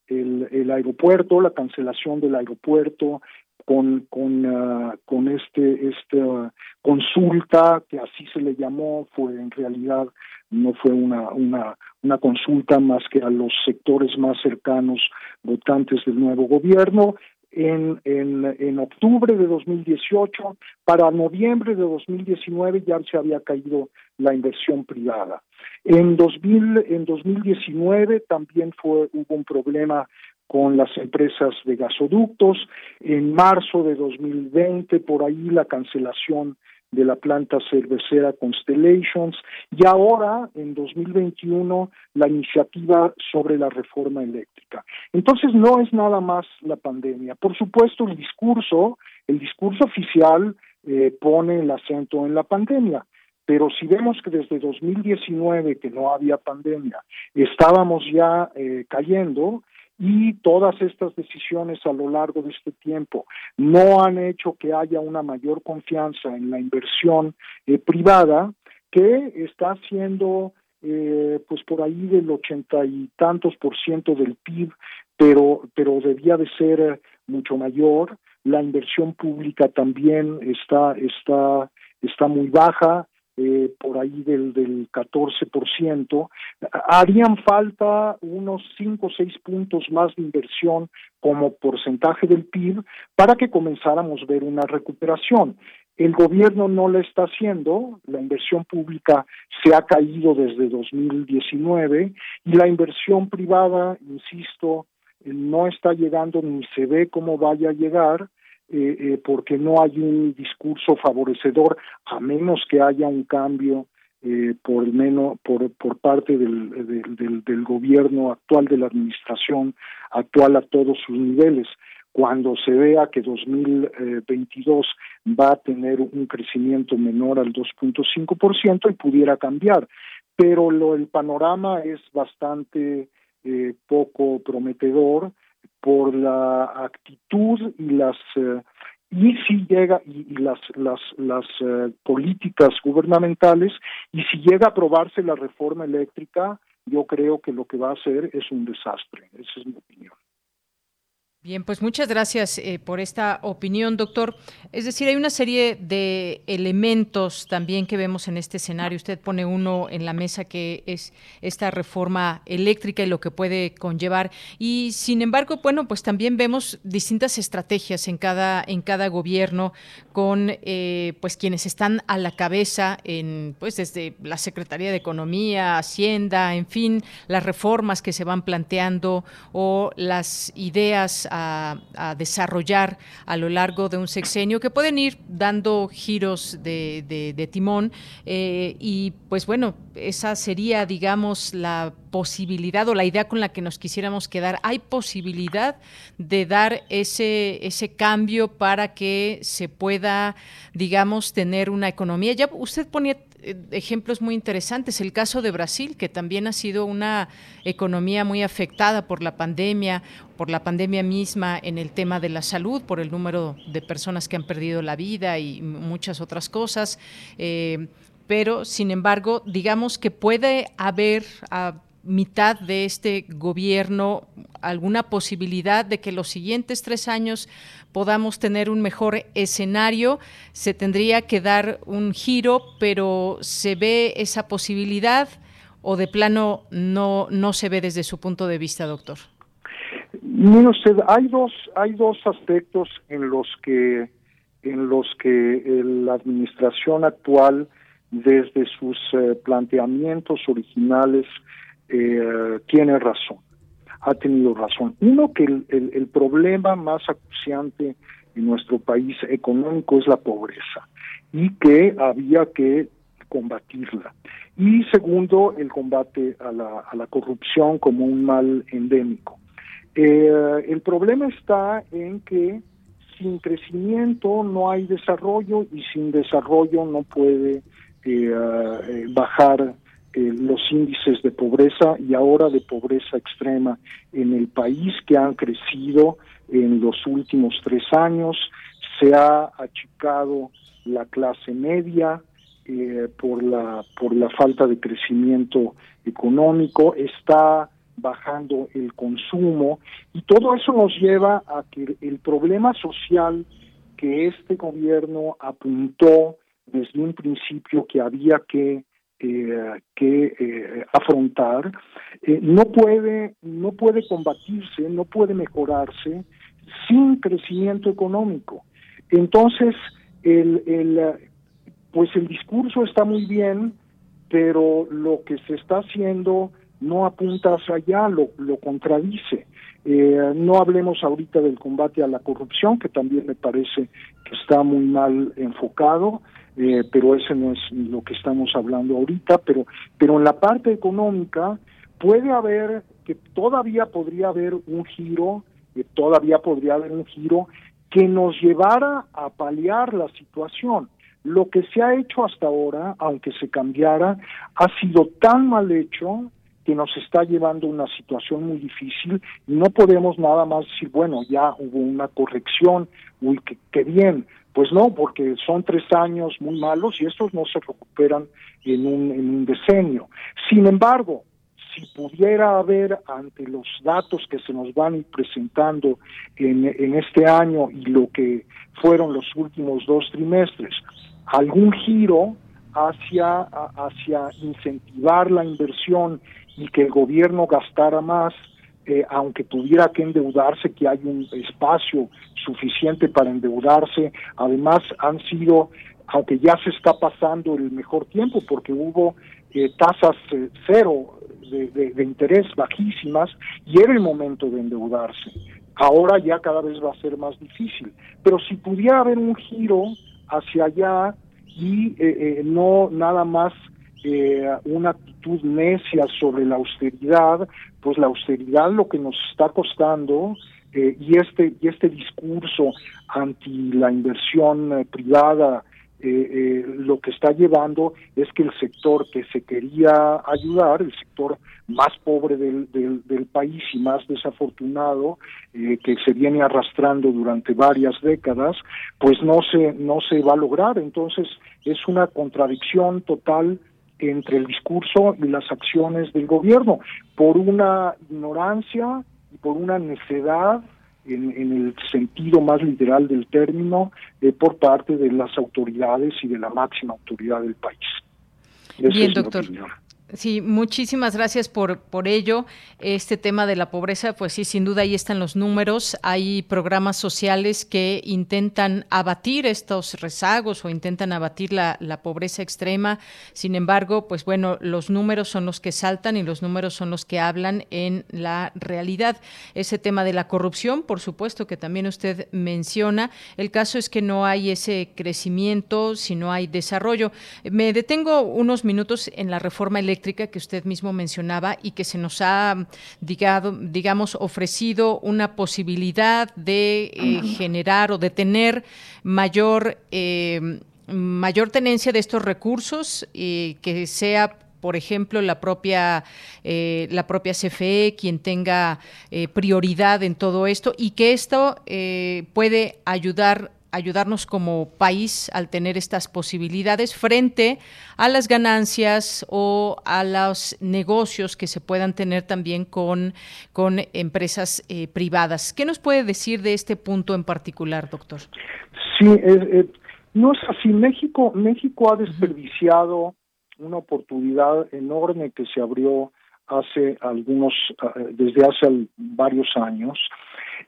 el aeropuerto, la cancelación del aeropuerto, con con ah, con este esta consulta que así se le llamó fue en realidad no fue una una una consulta más que a los sectores más cercanos votantes del nuevo gobierno en, en, en octubre de 2018, para noviembre de 2019 ya se había caído la inversión privada. En, 2000, en 2019 también fue, hubo un problema con las empresas de gasoductos. En marzo de 2020, por ahí la cancelación de la planta cervecera Constellations y ahora, en 2021, la iniciativa sobre la reforma eléctrica. Entonces, no es nada más la pandemia. Por supuesto, el discurso, el discurso oficial eh, pone el acento en la pandemia, pero si vemos que desde 2019, que no había pandemia, estábamos ya eh, cayendo, y todas estas decisiones a lo largo de este tiempo no han hecho que haya una mayor confianza en la inversión eh, privada que está siendo eh, pues por ahí del ochenta y tantos por ciento del PIB pero pero debía de ser mucho mayor. La inversión pública también está está está muy baja eh, por ahí del, del 14%, harían falta unos 5 o 6 puntos más de inversión como porcentaje del PIB para que comenzáramos a ver una recuperación. El gobierno no lo está haciendo, la inversión pública se ha caído desde 2019 y la inversión privada, insisto, no está llegando ni se ve cómo vaya a llegar eh, eh, porque no hay un discurso favorecedor a menos que haya un cambio eh, por menos por, por parte del, del, del, gobierno actual de la administración actual a todos sus niveles. Cuando se vea que 2022 va a tener un crecimiento menor al 2.5% y pudiera cambiar. Pero lo el panorama es bastante eh, poco prometedor por la actitud y las eh, y si llega y, las las las eh, políticas gubernamentales y si llega a aprobarse la reforma eléctrica yo creo que lo que va a hacer es un desastre. Esa es mi opinión Bien, pues muchas gracias eh, por esta opinión, doctor. Es decir, hay una serie de elementos también que vemos en este escenario. Usted pone uno en la mesa que es esta reforma eléctrica y lo que puede conllevar. Y sin embargo, bueno, pues también vemos distintas estrategias en cada en cada gobierno con eh, pues quienes están a la cabeza en pues desde la Secretaría de Economía, Hacienda, en fin, las reformas que se van planteando o las ideas a, desarrollar a lo largo de un sexenio que pueden ir dando giros de, timón eh, y pues bueno, esa sería digamos la posibilidad o la idea con la que nos quisiéramos quedar. ¿Hay posibilidad de dar ese, ese cambio para que se pueda, digamos, tener una economía? Ya usted ponía ejemplos muy interesantes. El caso de Brasil, que también ha sido una economía muy afectada por la pandemia, por la pandemia misma en el tema de la salud, por el número de personas que han perdido la vida y muchas otras cosas. Eh, pero, sin embargo, digamos que puede haber a mitad de este gobierno alguna posibilidad de que los siguientes tres años podamos tener un mejor escenario, se tendría que dar un giro, pero ¿se ve esa posibilidad o de plano no, no se ve desde su punto de vista, doctor? Mire usted, hay dos, hay dos aspectos en los que en los que la administración actual, desde sus eh, planteamientos originales, eh, tiene razón ha tenido razón. Uno, que el, problema más acuciante en nuestro país económico es la pobreza y que había que combatirla. Y segundo, el combate a la, a la corrupción como un mal endémico. Eh, el problema está en que sin crecimiento no hay desarrollo y sin desarrollo no puede eh, eh, bajar eh, los índices de pobreza y ahora de pobreza extrema en el país que han crecido en los últimos tres años. Se ha achicado la clase media eh, por la por la falta de crecimiento económico. Está bajando el consumo y todo eso nos lleva a que el problema social que este gobierno apuntó desde un principio que había que eh, que eh, afrontar eh, no puede no puede combatirse no puede mejorarse sin crecimiento económico. Entonces el, el pues el discurso está muy bien pero lo que se está haciendo no apunta hacia allá lo, lo contradice. No hablemos ahorita del combate a la corrupción que también me parece que está muy mal enfocado eh, pero ese no es lo que estamos hablando ahorita, pero, pero en la parte económica puede haber, que todavía podría haber un giro, que todavía podría haber un giro que nos llevara a paliar la situación. Lo que se ha hecho hasta ahora, aunque se cambiara, ha sido tan mal hecho que nos está llevando a una situación muy difícil y no podemos nada más decir, bueno, ya hubo una corrección, uy, qué bien, pues no, porque son tres años muy malos y estos no se recuperan en un, en un decenio. Sin embargo, si pudiera haber ante los datos que se nos van presentando en, en este año y lo que fueron los últimos dos trimestres, algún giro hacia, hacia incentivar la inversión y que el gobierno gastara más, eh, aunque tuviera que endeudarse, que hay un espacio suficiente para endeudarse. Además, han sido, aunque ya se está pasando el mejor tiempo, porque hubo eh, tasas eh, cero de, interés bajísimas y era el momento de endeudarse. Ahora ya cada vez va a ser más difícil. Pero si pudiera haber un giro hacia allá y no nada más eh, una actitud necia sobre la austeridad, pues la austeridad lo que nos está costando eh, y este y este discurso anti la inversión eh, privada eh, eh, lo que está llevando es que el sector que se quería ayudar, el sector más pobre del, del, país y más desafortunado, que se viene arrastrando durante varias décadas, pues no se, no se va a lograr. Entonces es una contradicción total entre el discurso y las acciones del gobierno, por una ignorancia y por una necedad en, el sentido más literal del término eh, por parte de las autoridades y de la máxima autoridad del país. Bien, doctor. Sí, muchísimas gracias por, por ello. Este tema de la pobreza, pues sí, sin duda ahí están los números. Hay programas sociales que intentan abatir estos rezagos o intentan abatir la, la pobreza extrema. Sin embargo, pues bueno, los números son los que saltan y los números son los que hablan en la realidad. Ese tema de la corrupción, por supuesto, que también usted menciona. El caso es que no hay ese crecimiento si no hay desarrollo. Me detengo unos minutos en la reforma eléctrica que usted mismo mencionaba y que se nos ha, digamos, ofrecido una posibilidad de eh, generar o de tener mayor, eh, mayor tenencia de estos recursos y que sea por ejemplo, la propia, eh, la propia CFE quien tenga prioridad en todo esto y que esto puede ayudar ayudarnos como país al tener estas posibilidades frente a las ganancias o a los negocios que se puedan tener también con, con empresas eh, privadas. ¿Qué nos puede decir de este punto en particular, doctor? Sí, eh, no es así. México, México ha desperdiciado una oportunidad enorme que se abrió hace algunos, eh, desde hace varios años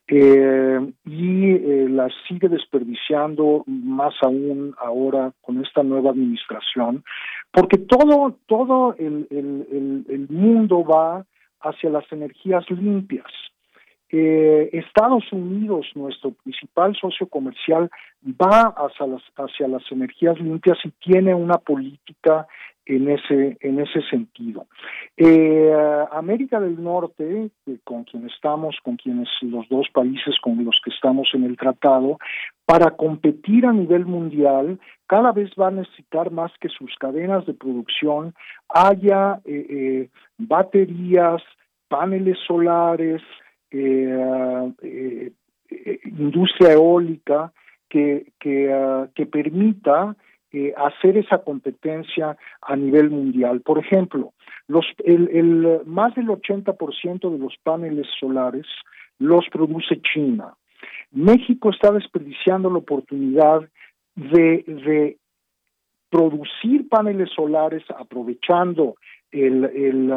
eh, y eh, la sigue desperdiciando más aún ahora con esta nueva administración, porque todo, todo el, el, el, mundo va hacia las energías limpias. Eh, Estados Unidos, nuestro principal socio comercial, va hacia las, hacia las energías limpias y tiene una política en ese, en ese sentido. Eh, América del Norte, eh, con quien estamos, con quienes los dos países con los que estamos en el tratado, para competir a nivel mundial, cada vez va a necesitar más que sus cadenas de producción haya eh, baterías, paneles solares, industria eólica que, que, ah, permita eh, hacer esa competencia a nivel mundial. Por ejemplo, los, el, el, más del 80% de los paneles solares los produce China. México está desperdiciando la oportunidad de, de producir paneles solares aprovechando el, el,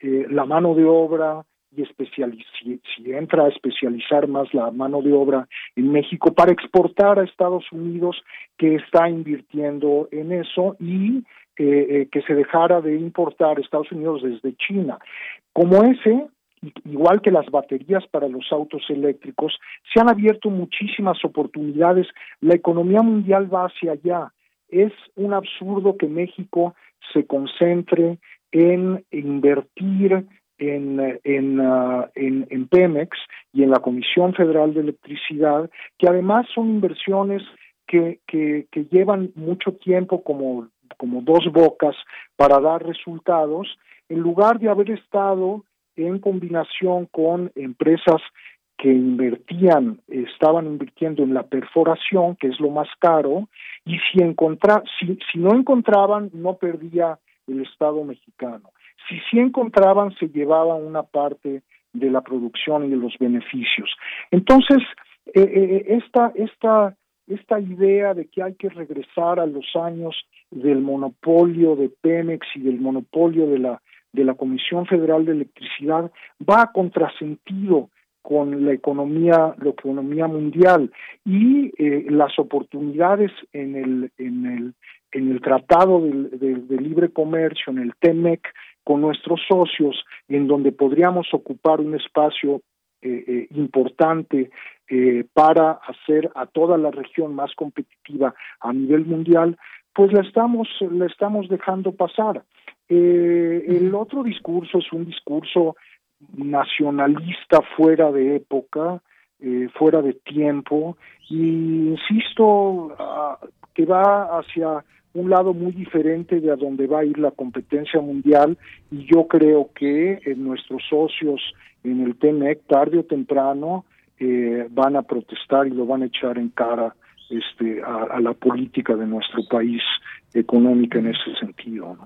eh, la mano de obra, y si, si, entra a especializar más la mano de obra en México para exportar a Estados Unidos que está invirtiendo en eso y eh, eh, que se dejara de importar Estados Unidos desde China. Como ese, igual que las baterías para los autos eléctricos, se han abierto muchísimas oportunidades. La economía mundial va hacia allá. Es un absurdo que México se concentre en invertir en, en, uh, en, en, Pemex y en la Comisión Federal de Electricidad, que además son inversiones que, que, que llevan mucho tiempo como, como dos bocas para dar resultados, en lugar de haber estado en combinación con empresas que invertían, estaban invirtiendo en la perforación, que es lo más caro, y si, encontra, si, si no encontraban, no perdía el Estado mexicano si sí encontraban, se llevaba una parte de la producción y de los beneficios. Entonces, eh, eh, esta, esta, esta idea de que hay que regresar a los años del monopolio de Pemex y del monopolio de la, de la Comisión Federal de Electricidad va a contrasentido con la economía, la economía mundial y eh, las oportunidades en el, en el, en el Tratado de, de Libre Comercio, en el TEMEC, con nuestros socios, en donde podríamos ocupar un espacio eh, eh, importante eh, para hacer a toda la región más competitiva a nivel mundial, pues la estamos, la estamos dejando pasar. el otro discurso es un discurso nacionalista fuera de época, fuera de tiempo, y insisto ah, que va hacia un lado muy diferente de a donde va a ir la competencia mundial y yo creo que eh, nuestros socios en el TEMEC tarde o temprano eh, van a protestar y lo van a echar en cara este a, la política de nuestro país económica en ese sentido.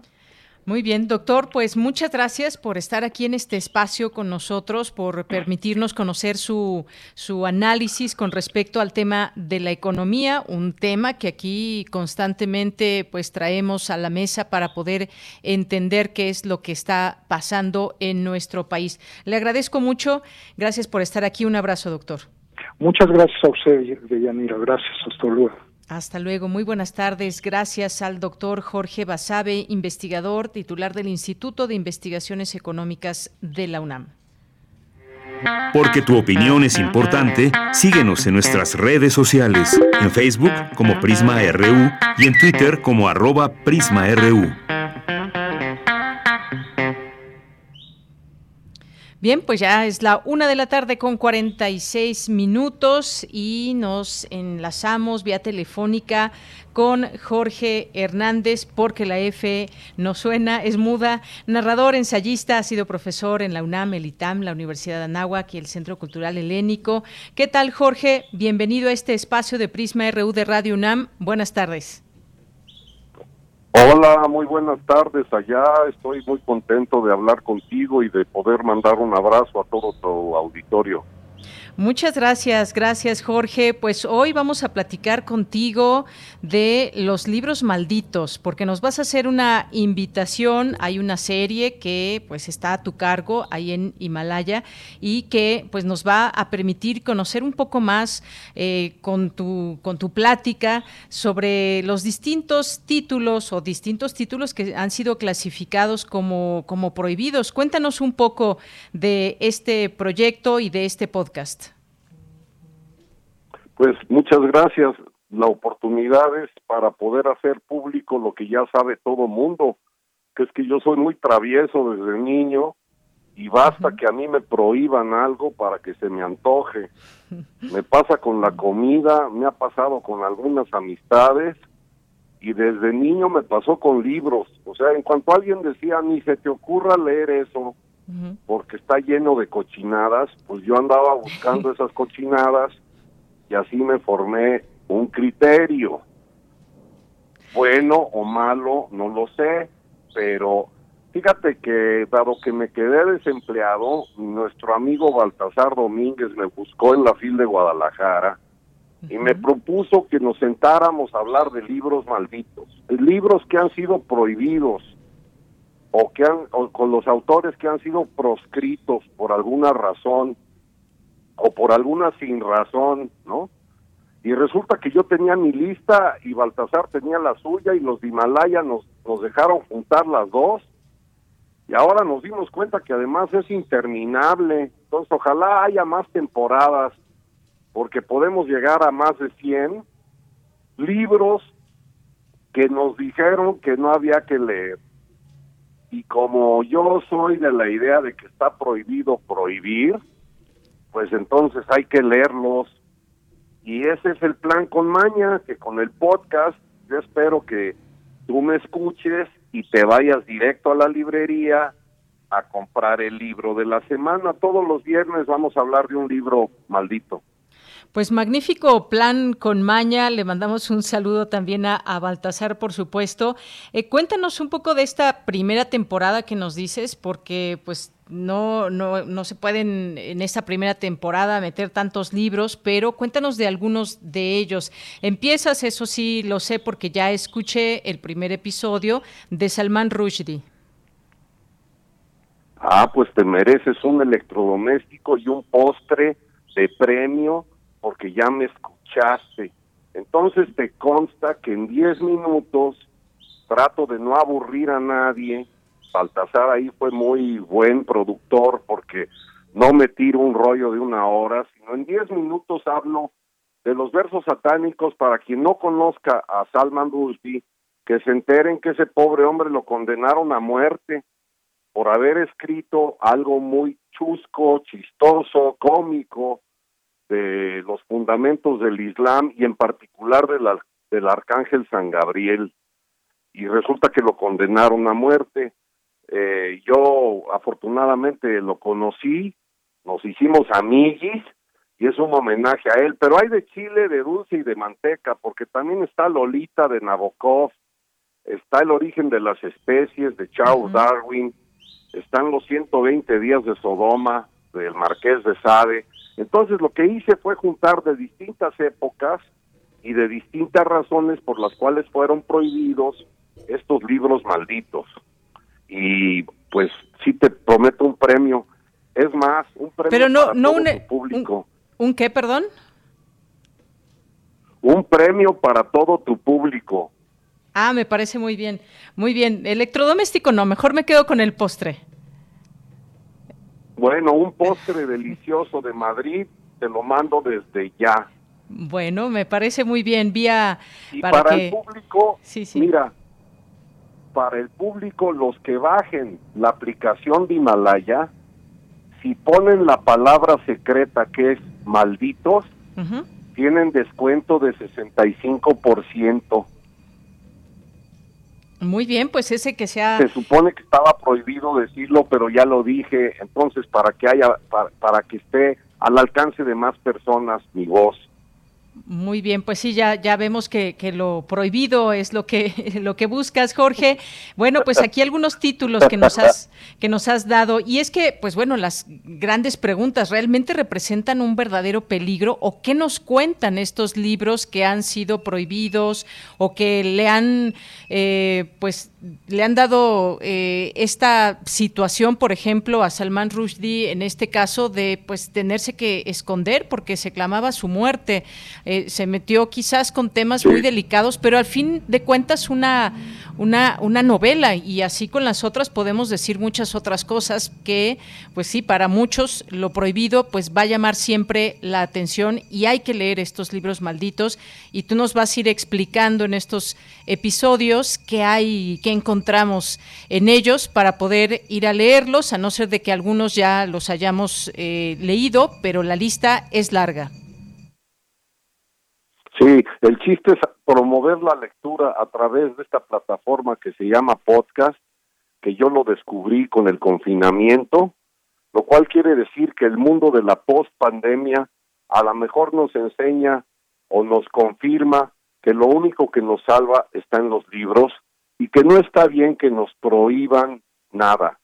Muy bien, doctor, pues muchas gracias por estar aquí en este espacio con nosotros, por permitirnos conocer su, su análisis con respecto al tema de la economía, un tema que aquí constantemente pues traemos a la mesa para poder entender qué es lo que está pasando en nuestro país. Le agradezco mucho, gracias por estar aquí, un abrazo, doctor. Muchas gracias a usted, Deyanira, gracias, hasta luego. Hasta luego, muy buenas tardes. Gracias al doctor Jorge Basabe, investigador titular del Instituto de Investigaciones Económicas de la UNAM. Porque tu opinión es importante, síguenos en nuestras redes sociales, en Facebook como Prisma RU y en Twitter como arroba PrismaRU. Bien, pues ya es la una de la tarde con 46 minutos y nos enlazamos vía telefónica con Jorge Hernández, porque la F no suena, es muda, narrador, ensayista, ha sido profesor en la UNAM, el ITAM, la Universidad de Anáhuac y el Centro Cultural Helénico. ¿Qué tal, Jorge? Bienvenido a este espacio de Prisma RU de Radio UNAM. Buenas tardes. Hola, muy buenas tardes allá. Estoy muy contento de hablar contigo y de poder mandar un abrazo a todo tu auditorio. Muchas gracias, gracias Jorge. Pues hoy vamos a platicar contigo de los libros malditos, porque nos vas a hacer una invitación. Hay una serie que pues está a tu cargo ahí en Himalaya y que pues nos va a permitir conocer un poco más eh, con, tu, con tu plática sobre los distintos títulos o distintos títulos que han sido clasificados como, como prohibidos. Cuéntanos un poco de este proyecto y de este podcast. Pues muchas gracias. La oportunidad es para poder hacer público lo que ya sabe todo mundo, que es que yo soy muy travieso desde niño y basta que a mí me prohíban algo para que se me antoje. Me pasa con la comida, me ha pasado con algunas amistades y desde niño me pasó con libros. O sea, en cuanto alguien decía, ni se te ocurra leer eso, porque está lleno de cochinadas, pues yo andaba buscando esas cochinadas y así me formé un criterio. Bueno o malo, no lo sé, pero fíjate que dado que me quedé desempleado, nuestro amigo Baltasar Domínguez me buscó en la FIL de Guadalajara y me propuso que nos sentáramos a hablar de libros malditos, libros que han sido prohibidos o que han o con los autores que han sido proscritos por alguna razón o por alguna sin razón, ¿no? Y resulta que yo tenía mi lista y Baltasar tenía la suya y los de Himalaya nos, nos dejaron juntar las dos. Y ahora nos dimos cuenta que además es interminable. Entonces ojalá haya más temporadas porque podemos llegar a más de 100 libros que nos dijeron que no había que leer. Y como yo soy de la idea de que está prohibido prohibir, pues entonces hay que leerlos. Y ese es el plan con Maña, que con el podcast yo espero que tú me escuches y te vayas directo a la librería a comprar el libro de la semana. Todos los viernes vamos a hablar de un libro maldito. Pues magnífico plan con Maña. Le mandamos un saludo también a, Baltasar, por supuesto. Eh, cuéntanos un poco de esta primera temporada que nos dices, porque pues no, no, no se pueden en esta primera temporada meter tantos libros, pero cuéntanos de algunos de ellos. Empiezas, eso sí lo sé porque ya escuché el primer episodio de Salman Rushdie. Ah, pues te mereces un electrodoméstico y un postre de premio porque ya me escuchaste. Entonces te consta que en 10 minutos trato de no aburrir a nadie Baltasar ahí fue muy buen productor porque no me tiro un rollo de una hora, sino en diez minutos hablo de los versos satánicos para quien no conozca a Salman Rushdie, que se enteren que ese pobre hombre lo condenaron a muerte por haber escrito algo muy chusco, chistoso, cómico de los fundamentos del Islam y en particular de la, del arcángel San Gabriel. Y resulta que lo condenaron a muerte. Eh, yo afortunadamente lo conocí, nos hicimos amiguis y es un homenaje a él, pero hay de chile, de dulce y de manteca, porque también está Lolita de Nabokov está El origen de las especies de Charles Darwin, están los 120 días de Sodoma del Marqués de Sade. Entonces lo que hice fue juntar de distintas épocas y de distintas razones por las cuales fueron prohibidos estos libros malditos. Y pues sí te prometo un premio. Es más, un premio Pero no, para no todo un, tu público. un, ¿un qué, perdón? Un premio para todo tu público. Ah, me parece muy bien. Muy bien. Electrodoméstico no, mejor me quedo con el postre. Bueno, un postre delicioso de Madrid, te lo mando desde ya. Bueno, me parece muy bien. Vía Y para, para, que el público, Sí, sí. mira, para el público, los que bajen la aplicación de Himalaya, si ponen la palabra secreta que es malditos, tienen descuento de 65%. Muy bien, pues ese que sea Se supone que estaba prohibido decirlo, pero ya lo dije, entonces para que haya para, para que esté al alcance de más personas mi voz. Muy bien, pues sí, ya, ya vemos que, que lo prohibido es lo que, lo que buscas, Jorge. Bueno, pues aquí algunos títulos que nos has, que nos has dado. Y es que, pues bueno, las grandes preguntas, ¿realmente representan un verdadero peligro? ¿O qué nos cuentan estos libros que han sido prohibidos o que le han, eh, pues, le han dado eh, esta situación, por ejemplo, a Salman Rushdie, en este caso, de pues tenerse que esconder porque se clamaba su muerte. Eh, se metió quizás con temas muy delicados, pero al fin de cuentas una, una, una novela y así con las otras podemos decir muchas otras cosas que, pues sí, para muchos lo prohibido pues va a llamar siempre la atención y hay que leer estos libros malditos y tú nos vas a ir explicando en estos episodios qué hay, qué encontramos en ellos para poder ir a leerlos, a no ser de que algunos ya los hayamos eh, leído, pero la lista es larga. Sí, el chiste es promover la lectura a través de esta plataforma que se llama podcast, que yo lo descubrí con el confinamiento, lo cual quiere decir que el mundo de la post-pandemia a lo mejor nos enseña o nos confirma que lo único que nos salva está en los libros y que no está bien que nos prohíban nada,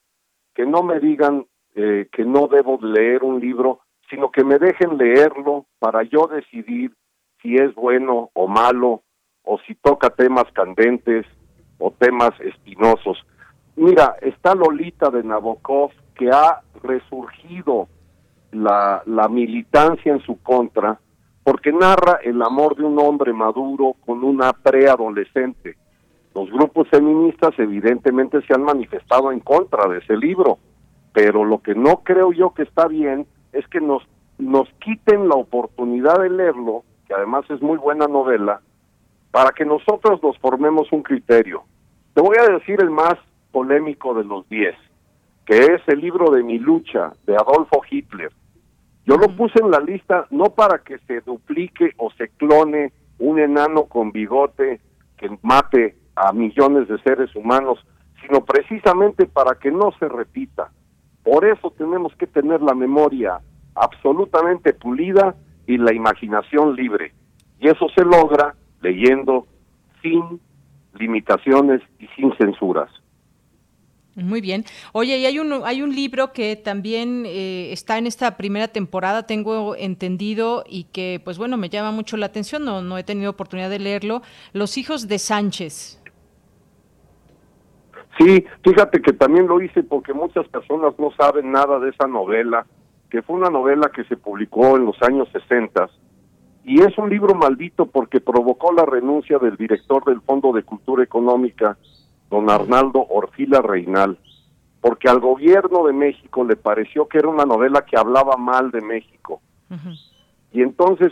que no me digan eh, que no debo leer un libro, sino que me dejen leerlo para yo decidir si es bueno o malo, o si toca temas candentes o temas espinosos. Mira, está Lolita de Nabokov que ha resurgido la, la militancia en su contra porque narra el amor de un hombre maduro con una preadolescente. Los grupos feministas evidentemente se han manifestado en contra de ese libro, pero lo que no creo yo que está bien es que nos, nos quiten la oportunidad de leerlo que además es muy buena novela, para que nosotros nos formemos un criterio. Te voy a decir el más polémico de los diez, que es el libro de Mi lucha, de Adolfo Hitler. Yo lo puse en la lista no para que se duplique o se clone un enano con bigote que mate a millones de seres humanos, sino precisamente para que no se repita. Por eso tenemos que tener la memoria absolutamente pulida y la imaginación libre. Y eso se logra leyendo sin limitaciones y sin censuras. Muy bien. Oye, y hay un, hay un libro que también eh, está en esta primera temporada, tengo entendido, y que, pues bueno, me llama mucho la atención, no, no he tenido oportunidad de leerlo, Los hijos de Sánchez. Sí, fíjate que también lo hice porque muchas personas no saben nada de esa novela, que fue una novela que se publicó en los años 60 y es un libro maldito porque provocó la renuncia del director del Fondo de Cultura Económica, don Arnaldo Orfila Reinal, porque al gobierno de México le pareció que era una novela que hablaba mal de México. Y entonces,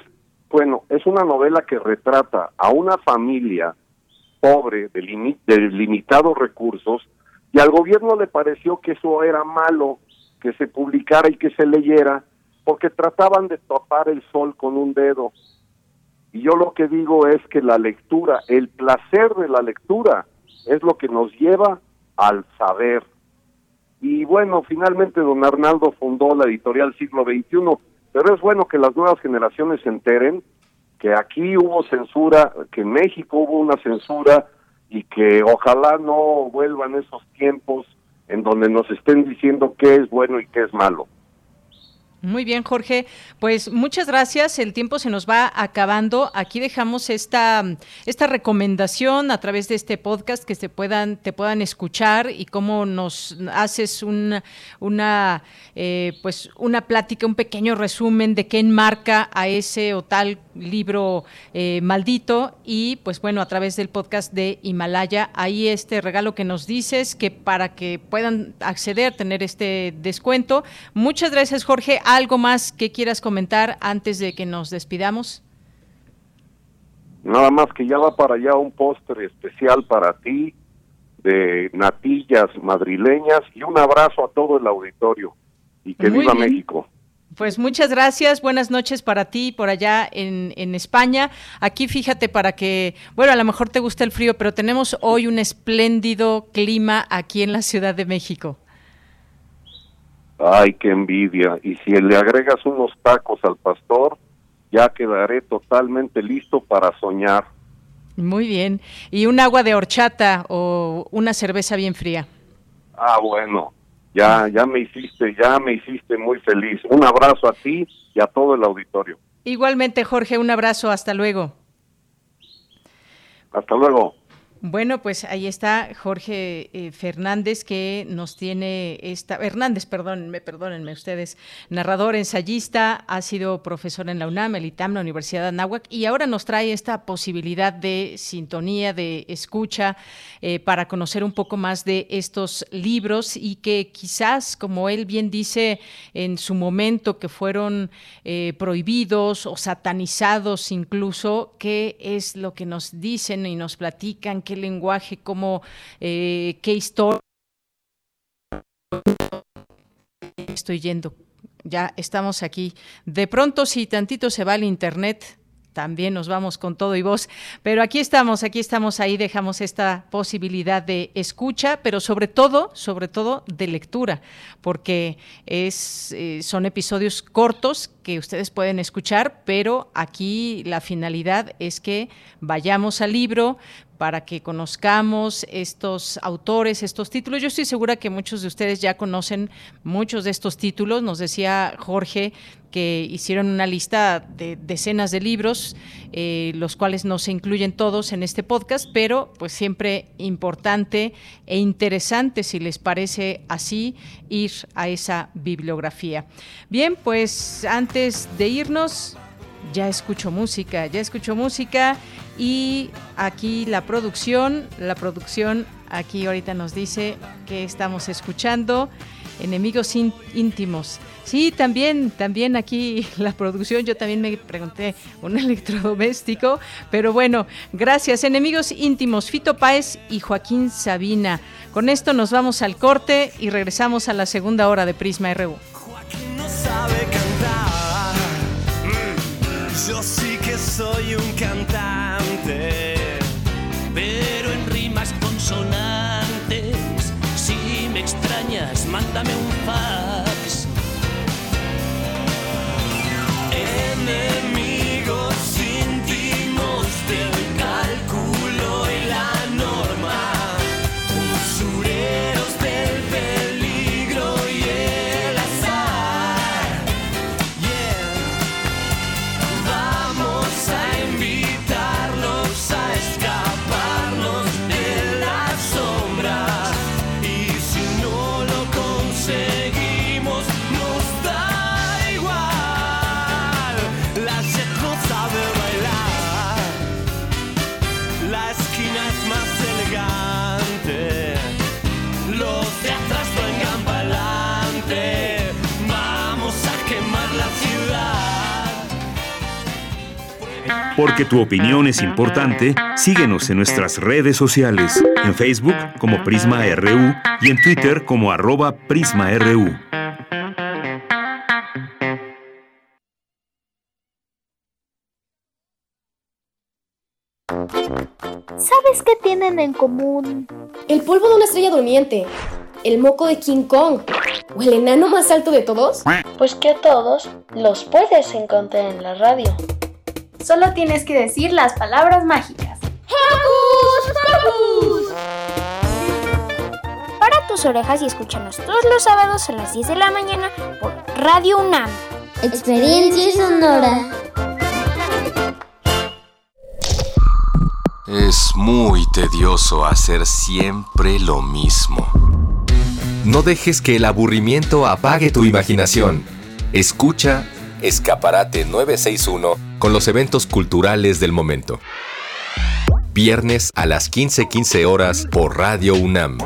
bueno, es una novela que retrata a una familia pobre, de, limi- de limitados recursos, y al gobierno le pareció que eso era malo, que se publicara y que se leyera, porque trataban de tapar el sol con un dedo. Y yo lo que digo es que la lectura, el placer de la lectura, es lo que nos lleva al saber. Y bueno, finalmente don Arnaldo fundó la editorial Siglo XXI, pero es bueno que las nuevas generaciones se enteren que aquí hubo censura, que en México hubo una censura y que ojalá no vuelvan esos tiempos en donde nos estén diciendo qué es bueno y qué es malo. Muy bien, Jorge. Pues muchas gracias. El tiempo se nos va acabando. Aquí dejamos esta, esta recomendación a través de este podcast que se puedan, te puedan escuchar y cómo nos haces una, una, eh, pues una plática, un pequeño resumen de qué enmarca a ese o tal libro eh, maldito. Y pues bueno, a través del podcast de Himalaya, ahí este regalo que nos dices que para que puedan acceder, tener este descuento. Muchas gracias, Jorge ¿Algo más que quieras comentar antes de que nos despidamos? Nada más que ya va para allá un postre especial para ti de natillas madrileñas y un abrazo a todo el auditorio y que viva México. Pues muchas gracias, buenas noches para ti por allá en, en, España. Aquí fíjate para que, bueno, a lo mejor te gusta el frío, pero tenemos hoy un espléndido clima aquí en la Ciudad de México. Ay, qué envidia. Y si le agregas unos tacos al pastor, ya quedaré totalmente listo para soñar. Muy bien. ¿Y un agua de horchata o una cerveza bien fría? Ah, bueno. Ya, ya me hiciste, ya me hiciste muy feliz. Un abrazo a ti y a todo el auditorio. Igualmente, Jorge, un abrazo. Hasta luego. Hasta luego. Bueno, pues ahí está Jorge eh, Fernández que nos tiene esta Hernández, perdónenme, perdónenme ustedes, narrador, ensayista, ha sido profesor en la UNAM, el ITAM, la Universidad de Anáhuac y ahora nos trae esta posibilidad de sintonía, de escucha eh, para conocer un poco más de estos libros y que quizás, como él bien dice en su momento, que fueron eh, prohibidos o satanizados incluso, qué es lo que nos dicen y nos platican qué lenguaje, cómo, eh, qué historia. Estoy yendo, ya estamos aquí. De pronto, si tantito se va el internet, también nos vamos con todo y voz. Pero aquí estamos, aquí estamos, ahí dejamos esta posibilidad de escucha, pero sobre todo, sobre todo de lectura, porque es, eh, son episodios cortos que ustedes pueden escuchar, pero aquí la finalidad es que vayamos al libro, para que conozcamos estos autores, estos títulos. Yo estoy segura que muchos de ustedes ya conocen muchos de estos títulos. Nos decía Jorge que hicieron una lista de decenas de libros, eh, los cuales no se incluyen todos en este podcast, pero pues siempre importante e interesante, si les parece así, ir a esa bibliografía. Bien, pues antes de irnos, ya escucho música, ya escucho música y aquí la producción, la producción aquí ahorita nos dice que estamos escuchando enemigos íntimos. Sí, también, también aquí la producción, yo también me pregunté un electrodoméstico, pero bueno, gracias. Enemigos íntimos, Fito Páez y Joaquín Sabina. Con esto nos vamos al corte y regresamos a la segunda hora de Prisma RU. Joaquín no sabe cantar, mm, yo sí que soy un pero en rimas consonantes, si me extrañas, mándame un fax. Porque tu opinión es importante, síguenos en nuestras redes sociales, en Facebook como Prisma RU y en Twitter como arroba PrismaRU. ¿Sabes qué tienen en común? El polvo de una estrella durmiente, el moco de King Kong o el enano más alto de todos. Pues que todos los puedes encontrar en la radio. Solo tienes que decir las palabras mágicas. Para tus orejas y escúchanos todos los sábados a las 10 de la mañana por Radio UNAM. Experiencia sonora. Es muy tedioso hacer siempre lo mismo. No dejes que el aburrimiento apague tu imaginación. Escucha Escaparate 961 con los eventos culturales del momento. Viernes a las 15:15 horas por Radio UNAM.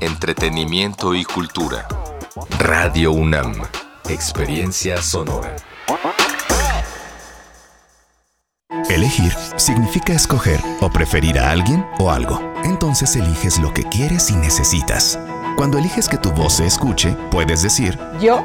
Entretenimiento y cultura. Radio UNAM. Experiencia sonora. Elegir significa escoger o preferir a alguien o algo. Entonces eliges lo que quieres y necesitas. Cuando eliges que tu voz se escuche, puedes decir, Yo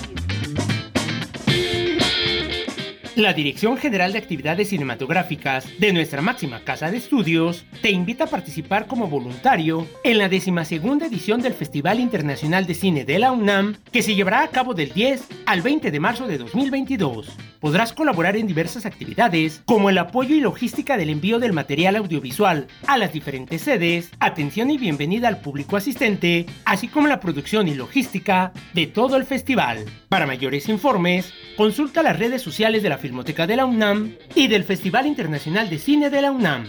La Dirección General de Actividades Cinematográficas de nuestra máxima casa de estudios te invita a participar como voluntario en la decimasegunda edición del Festival Internacional de Cine de la UNAM que se llevará a cabo del 10 al 20 de marzo de 2022. Podrás colaborar en diversas actividades como el apoyo y logística del envío del material audiovisual a las diferentes sedes, atención y bienvenida al público asistente, así como la producción y logística de todo el festival. Para mayores informes, consulta las redes sociales de la Filmoteca de la UNAM y del Festival Internacional de Cine de la UNAM.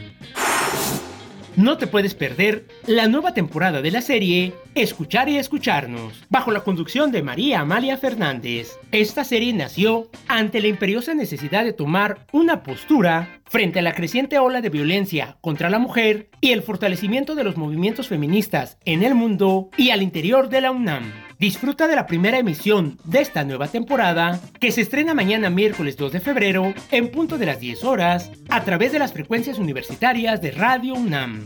No te puedes perder la nueva temporada de la serie Escuchar y Escucharnos, bajo la conducción de María Amalia Fernández. Esta serie nació ante la imperiosa necesidad de tomar una postura frente a la creciente ola de violencia contra la mujer y el fortalecimiento de los movimientos feministas en el mundo y al interior de la UNAM. Disfruta de la primera emisión de esta nueva temporada que se estrena mañana miércoles 2 de febrero en punto de las 10 horas a través de las frecuencias universitarias de Radio UNAM.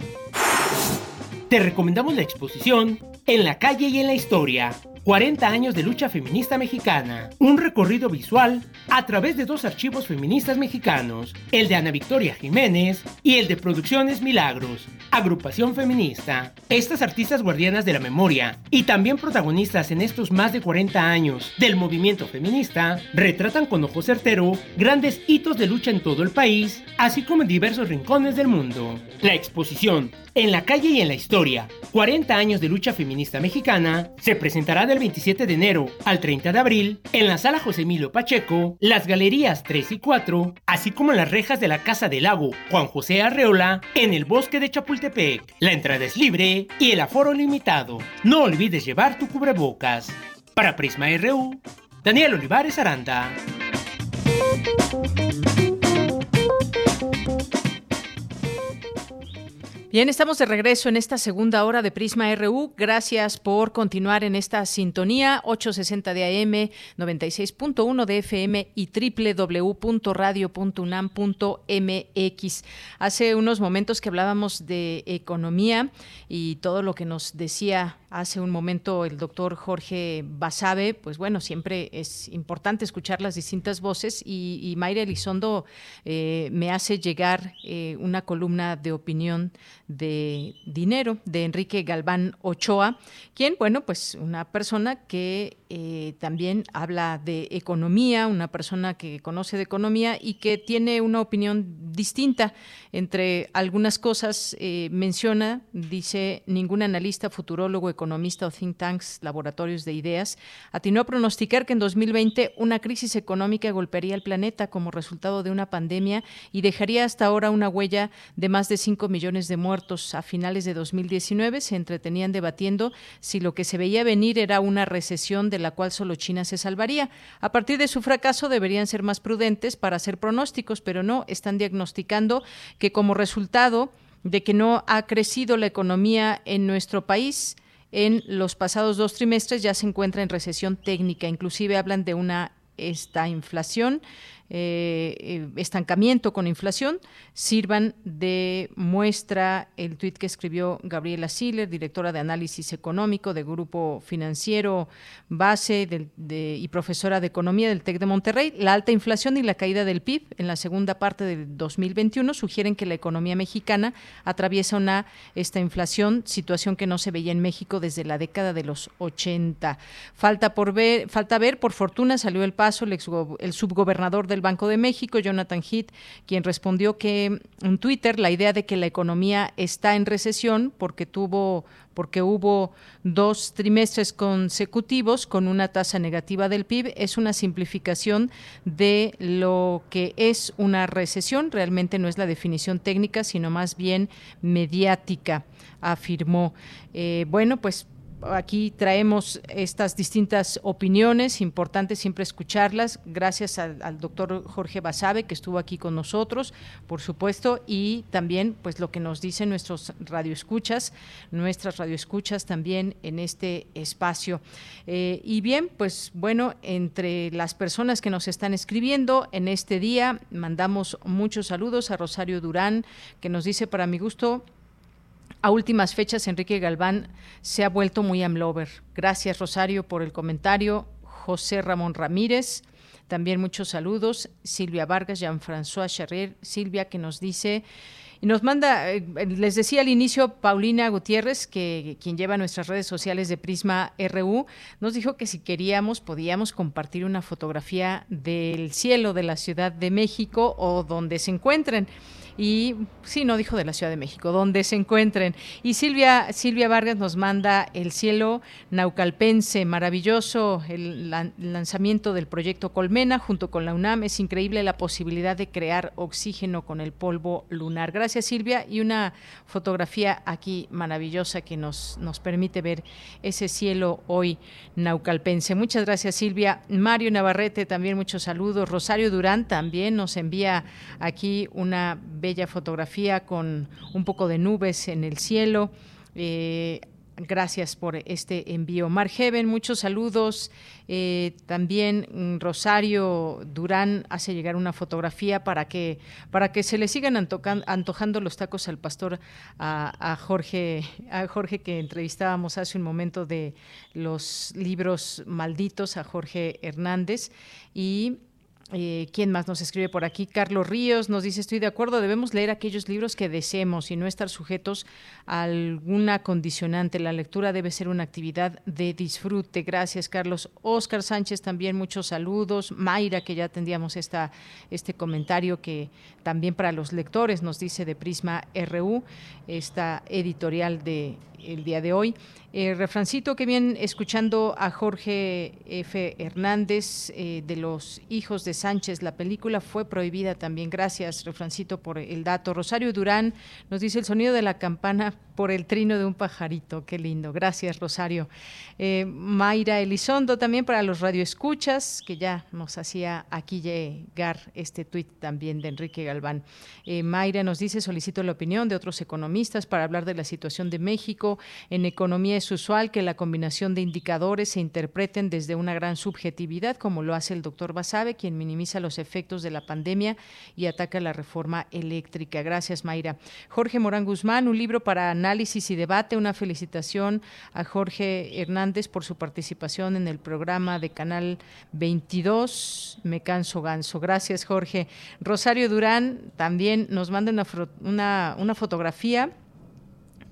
Te recomendamos la exposición En la calle y en la historia. 40 años de lucha feminista mexicana. Un recorrido visual a través de dos archivos feministas mexicanos, el de Ana Victoria Jiménez y el de Producciones Milagros, agrupación feminista. Estas artistas guardianas de la memoria y también protagonistas en estos más de 40 años del movimiento feminista, retratan con ojo certero grandes hitos de lucha en todo el país, así como en diversos rincones del mundo. La exposición en la calle y en la historia, 40 años de lucha feminista mexicana, se presentará del 27 de enero al 30 de abril en la sala José Emilio Pacheco, las galerías 3 y 4, así como en las rejas de la Casa del Lago Juan José Arreola en el bosque de Chapultepec. La entrada es libre y el aforo limitado. No olvides llevar tu cubrebocas. Para Prisma RU, Daniel Olivares Aranda. Bien, estamos de regreso en esta segunda hora de Prisma RU. Gracias por continuar en esta sintonía 860 de AM, 96.1 de FM y www.radio.unam.mx. Hace unos momentos que hablábamos de economía y todo lo que nos decía hace un momento el doctor Jorge Basabe, pues bueno, siempre es importante escuchar las distintas voces y, y Mayra Elizondo eh, me hace llegar eh, una columna de opinión de dinero de Enrique Galván Ochoa, quien, bueno, pues una persona que eh, también habla de economía, una persona que conoce de economía y que tiene una opinión distinta entre algunas cosas. menciona, dice, ningún analista, futurólogo, economista o think tanks, laboratorios de ideas, atinó a pronosticar que en 2020 una crisis económica golpearía el planeta como resultado de una pandemia y dejaría hasta ahora una huella de más de 5 millones de muertos. A finales de 2019 se entretenían debatiendo si lo que se veía venir era una recesión de la cual solo China se salvaría. A partir de su fracaso deberían ser más prudentes para hacer pronósticos, pero no, están diagnosticando que como resultado de que no ha crecido la economía en nuestro país, en los pasados dos trimestres ya se encuentra en recesión técnica. Inclusive hablan de una esta inflación eh, eh, estancamiento con inflación, sirvan de muestra el tuit que escribió Gabriela Siller, directora de análisis económico de Grupo Financiero Base y profesora de Economía del TEC de Monterrey. La alta inflación y la caída del PIB en la segunda parte del 2021 sugieren que la economía mexicana atraviesa una esta inflación, situación que no se veía en México desde la década de los 80. Falta por ver, falta ver, por fortuna salió el paso el, el subgobernador de el Banco de México, Jonathan Heath, quien respondió que en Twitter la idea de que la economía está en recesión porque tuvo porque hubo dos trimestres consecutivos con una tasa negativa del PIB, es una simplificación de lo que es una recesión. Realmente no es la definición técnica, sino más bien mediática, afirmó. Eh, bueno, pues aquí traemos estas distintas opiniones, importantes siempre escucharlas, gracias al, doctor Jorge Basabe, que estuvo aquí con nosotros, por supuesto, y también pues lo que nos dicen nuestros radioescuchas, nuestras radioescuchas también en este espacio. Eh, y bien, pues bueno, entre las personas que nos están escribiendo en este día, mandamos muchos saludos a Rosario Durán, que nos dice, para mi gusto, a últimas fechas, Enrique Galván se ha vuelto muy amlover. Gracias, Rosario, por el comentario. José Ramón Ramírez, también muchos saludos. Silvia Vargas, Jean-François Charrier, Silvia, que nos dice. Y nos manda, eh, les decía al inicio, Paulina Gutiérrez, que quien lleva nuestras redes sociales de Prisma RU, nos dijo que si queríamos podíamos compartir una fotografía del cielo de la Ciudad de México o donde se encuentren y sí, no dijo de la Ciudad de México, donde se encuentren. Y Silvia, Silvia Vargas nos manda El cielo naucalpense, maravilloso el lanzamiento del proyecto Colmena junto con la UNAM. Es increíble la posibilidad de crear oxígeno con el polvo lunar. Gracias Silvia y una fotografía aquí maravillosa que nos, nos permite ver ese cielo hoy naucalpense. Muchas gracias Silvia. Mario Navarrete también muchos saludos. Rosario Durán también nos envía aquí una bella fotografía con un poco de nubes en el cielo. Eh, gracias por este envío. Margeven, muchos saludos. Eh, también mm, Rosario Durán hace llegar una fotografía para que, para que se le sigan antojando los tacos al pastor a, Jorge, a Jorge que entrevistábamos hace un momento de los libros malditos, a Jorge Hernández. Y eh, ¿Quién más nos escribe por aquí? Carlos Ríos nos dice, estoy de acuerdo, debemos leer aquellos libros que deseemos y no estar sujetos a alguna condicionante. La lectura debe ser una actividad de disfrute. Gracias, Carlos. Oscar Sánchez también muchos saludos. Mayra, que ya atendíamos esta, este comentario que también para los lectores nos dice de Prisma RU, esta editorial de el día de hoy. Eh, refrancito, que bien escuchando a Jorge F. Hernández eh, de Los Hijos de Sánchez. La película fue prohibida también. Gracias, Refrancito, por el dato. Rosario Durán nos dice el sonido de la campana por el trino de un pajarito. Qué lindo. Gracias, Rosario. Eh, Mayra Elizondo también para los radioescuchas, que ya nos hacía aquí llegar este tuit también de Enrique Galván. Eh, Mayra nos dice, solicito la opinión de otros economistas para hablar de la situación de México. En economía es usual que la combinación de indicadores se interpreten desde una gran subjetividad, como lo hace el doctor Basabe, quien minimiza los efectos de la pandemia y ataca la reforma eléctrica. Gracias, Mayra. Jorge Morán Guzmán, un libro para análisis y debate. Una felicitación a Jorge Hernández por su participación en el programa de Canal 22. Me canso ganso. Gracias, Jorge. Rosario Durán también nos manda una, una, una fotografía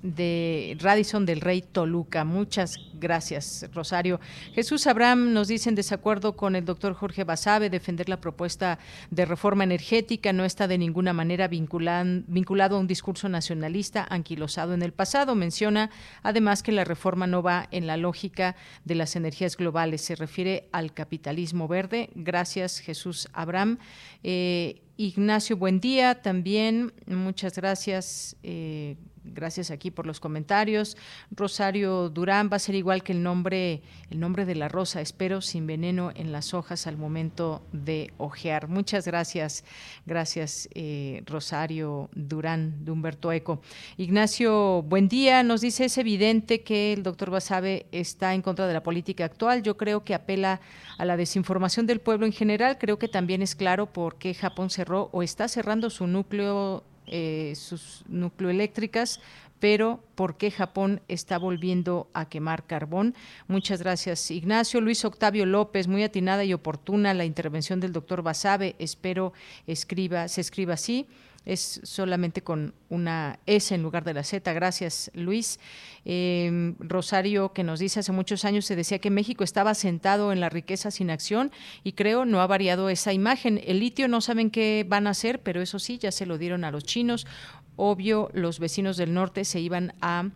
de Radisson del Rey Toluca. Muchas gracias, Rosario. Jesús Abraham nos dice en desacuerdo con el doctor Jorge Basabe, defender la propuesta de reforma energética no está de ninguna manera vinculado a un discurso nacionalista anquilosado en el pasado. Menciona además que la reforma no va en la lógica de las energías globales, se refiere al capitalismo verde. Gracias, Jesús Abraham. Eh, Ignacio, buen día también. Muchas gracias. Eh, gracias aquí por los comentarios. Rosario Durán va a ser igual que el nombre, el nombre de la rosa, espero sin veneno en las hojas al momento de ojear. Muchas gracias, gracias eh, Rosario Durán de Humberto Eco. Ignacio, buen día. Nos dice es evidente que el doctor Basabe está en contra de la política actual. Yo creo que apela a la desinformación del pueblo en general. Creo que también es claro por qué Japón cerró o está cerrando su núcleo eh, sus nucleoeléctricas, pero ¿por qué Japón está volviendo a quemar carbón? Muchas gracias, Ignacio. Luis Octavio López, muy atinada y oportuna la intervención del doctor Basabe. Espero escriba, se escriba así es solamente con una S en lugar de la Z. Gracias, Luis. Em, Rosario, que nos dice hace muchos años se decía que México estaba sentado en la riqueza sin acción y creo no ha variado esa imagen. El litio no saben qué van a hacer, pero eso sí, ya se lo dieron a los chinos. Obvio, los vecinos del norte se iban a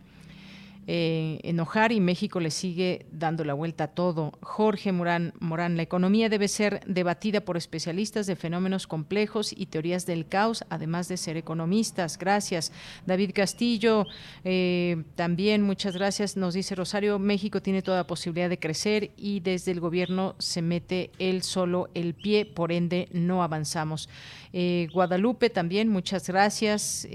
eh, enojar y México le sigue dando la vuelta a todo. Jorge Morán, Morán, la economía debe ser debatida por especialistas de fenómenos complejos y teorías del caos, además de ser economistas. Gracias. David Castillo, eh, también muchas gracias. Nos dice Rosario, México tiene toda posibilidad de crecer y desde el gobierno se mete él solo el pie, por ende no avanzamos. Eh, Guadalupe también, muchas gracias.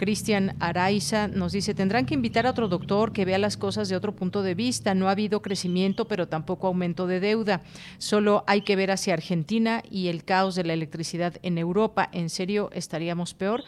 Cristian Araiza nos dice, tendrán que invitar a otro doctor que vea las cosas de otro punto de vista. No ha habido crecimiento, pero tampoco aumento de deuda. Solo hay que ver hacia Argentina y el caos de la electricidad en Europa. ¿En serio estaríamos peor?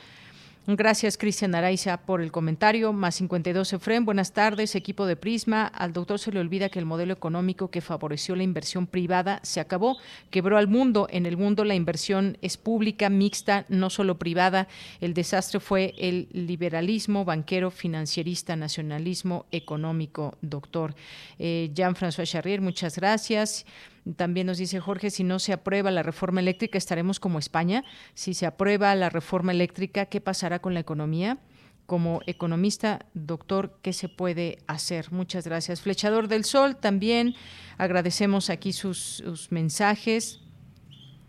Gracias, Cristian Araiza, por el comentario. Más 52 Efren, buenas tardes, equipo de Prisma. Al doctor se le olvida que el modelo económico que favoreció la inversión privada se acabó, quebró al mundo. En el mundo la inversión es pública, mixta, no solo privada. El desastre fue el liberalismo banquero, financierista, nacionalismo económico, doctor. Eh, Jean-François Charrier, muchas gracias. También nos dice Jorge, si no se aprueba la reforma eléctrica, estaremos como España. Si se aprueba la reforma eléctrica, ¿qué pasará con la economía? Como economista, doctor, ¿qué se puede hacer? Muchas gracias. Flechador del Sol, también agradecemos aquí sus, sus mensajes.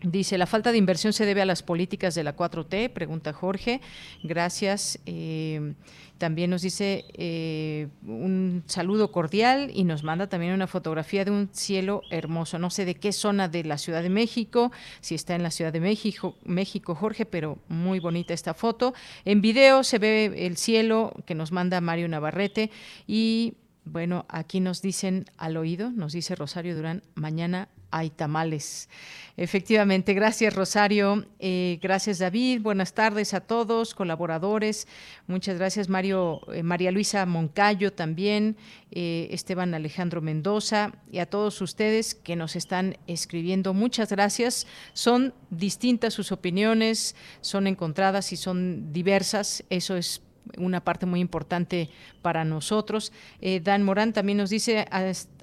Dice, la falta de inversión se debe a las políticas de la 4T, pregunta Jorge. Gracias. Eh, también nos dice eh, un saludo cordial y nos manda también una fotografía de un cielo hermoso. No sé de qué zona de la Ciudad de México, si está en la Ciudad de México, México Jorge, pero muy bonita esta foto. En video se ve el cielo que nos manda Mario Navarrete y bueno, aquí nos dicen al oído, nos dice Rosario Durán, mañana hay tamales. Efectivamente, gracias Rosario, eh, gracias David, buenas tardes a todos, colaboradores, muchas gracias Mario, eh, María Luisa Moncayo también, eh, Esteban Alejandro Mendoza y a todos ustedes que nos están escribiendo, muchas gracias. Son distintas sus opiniones, son encontradas y son diversas, eso es una parte muy importante para nosotros. Eh, Dan Morán también nos dice,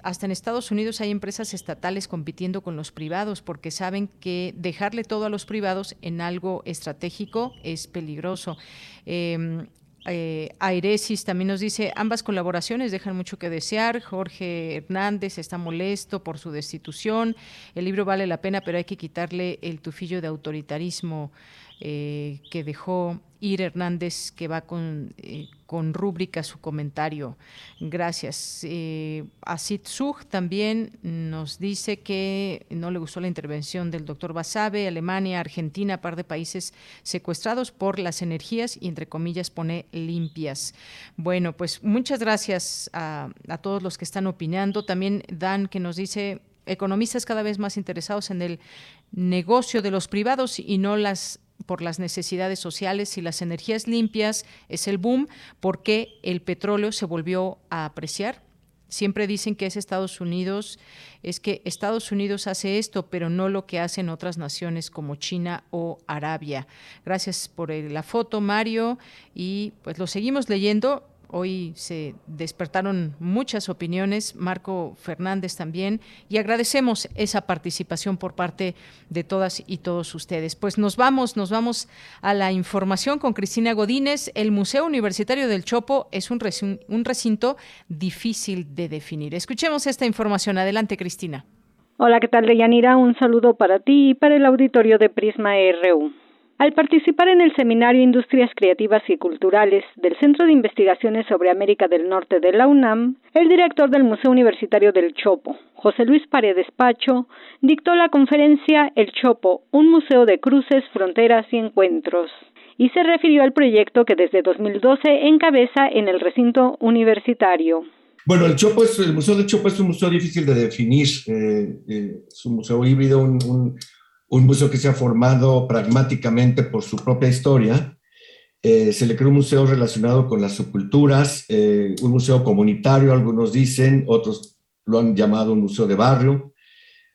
hasta en Estados Unidos hay empresas estatales compitiendo con los privados porque saben que dejarle todo a los privados en algo estratégico es peligroso. Eh, eh, Airesis también nos dice, ambas colaboraciones dejan mucho que desear. Jorge Hernández está molesto por su destitución. El libro vale la pena, pero hay que quitarle el tufillo de autoritarismo eh, que dejó Ir Hernández, que va con, eh, con rúbrica su comentario. Gracias. Eh, Asit también nos dice que no le gustó la intervención del doctor Basabe, Alemania, Argentina, par de países secuestrados por las energías y, entre comillas, pone limpias. Bueno, pues muchas gracias a todos los que están opinando. También Dan, que nos dice economistas cada vez más interesados en el negocio de los privados y no las por las necesidades sociales y las energías limpias es el boom porque el petróleo se volvió a apreciar. Siempre dicen que es Estados Unidos, es que Estados Unidos hace esto, pero no lo que hacen otras naciones como China o Arabia. Gracias por la foto, Mario, y pues lo seguimos leyendo. Hoy se despertaron muchas opiniones, Marco Fernández también, y agradecemos esa participación por parte de todas y todos ustedes. Pues nos vamos, nos vamos a la información con Cristina Godínez. El Museo Universitario del Chopo es un, un recinto difícil de definir. Escuchemos esta información. Adelante, Cristina. Hola, ¿qué tal, Deyanira? Un saludo para ti y para el auditorio de Prisma RU. Al participar en el seminario Industrias Creativas y Culturales del Centro de Investigaciones sobre América del Norte de la UNAM, el director del Museo Universitario del Chopo, José Luis Paredes Pacho, dictó la conferencia El Chopo, un museo de cruces, fronteras y encuentros, y se refirió al proyecto que desde 2012 encabeza en el recinto universitario. Bueno, el Chopo es, el Museo del Chopo es un museo difícil de definir, eh, eh, es un museo híbrido, un un museo que se ha formado pragmáticamente por su propia historia. Eh, se le creó un museo relacionado con las subculturas, eh, un museo comunitario, algunos dicen, otros lo han llamado un museo de barrio,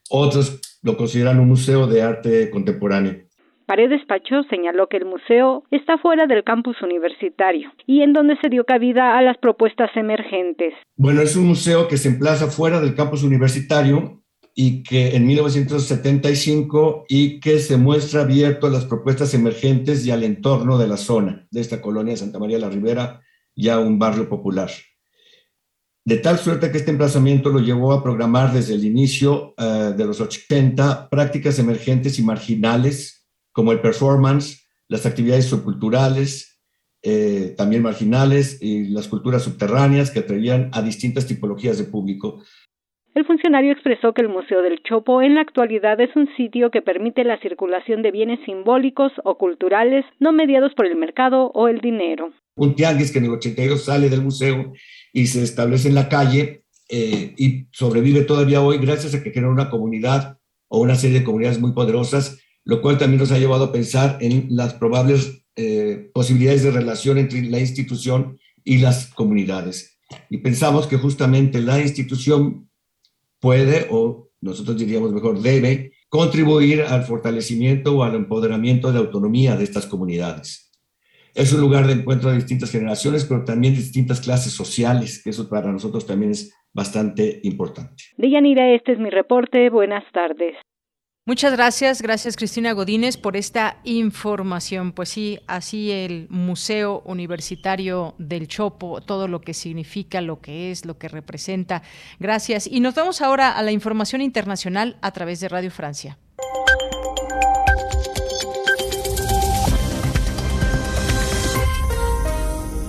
otros lo consideran un museo de arte contemporáneo. Paredes Pacho señaló que el museo está fuera del campus universitario y en donde se dio cabida a las propuestas emergentes. Bueno, es un museo que se emplaza fuera del campus universitario y que en 1975 y que se muestra abierto a las propuestas emergentes y al entorno de la zona de esta colonia de Santa María la Ribera, ya un barrio popular. De tal suerte que este emplazamiento lo llevó a programar desde el inicio eh, de los 80 prácticas emergentes y marginales como el performance, las actividades subculturales, eh, también marginales y las culturas subterráneas que atraían a distintas tipologías de público, el funcionario expresó que el Museo del Chopo en la actualidad es un sitio que permite la circulación de bienes simbólicos o culturales no mediados por el mercado o el dinero. Un tianguis que en el 82 sale del museo y se establece en la calle eh, y sobrevive todavía hoy gracias a que crea una comunidad o una serie de comunidades muy poderosas, lo cual también nos ha llevado a pensar en las probables eh, posibilidades de relación entre la institución y las comunidades. Y pensamos que justamente la institución puede, o nosotros diríamos mejor, debe contribuir al fortalecimiento o al empoderamiento de la autonomía de estas comunidades. Es un lugar de encuentro de distintas generaciones, pero también de distintas clases sociales, que eso para nosotros también es bastante importante. Deyanira, este es mi reporte. Buenas tardes. Muchas gracias, gracias Cristina Godínez por esta información. Pues sí, así el Museo Universitario del Chopo, todo lo que significa, lo que es, lo que representa. Gracias. Y nos vamos ahora a la información internacional a través de Radio Francia.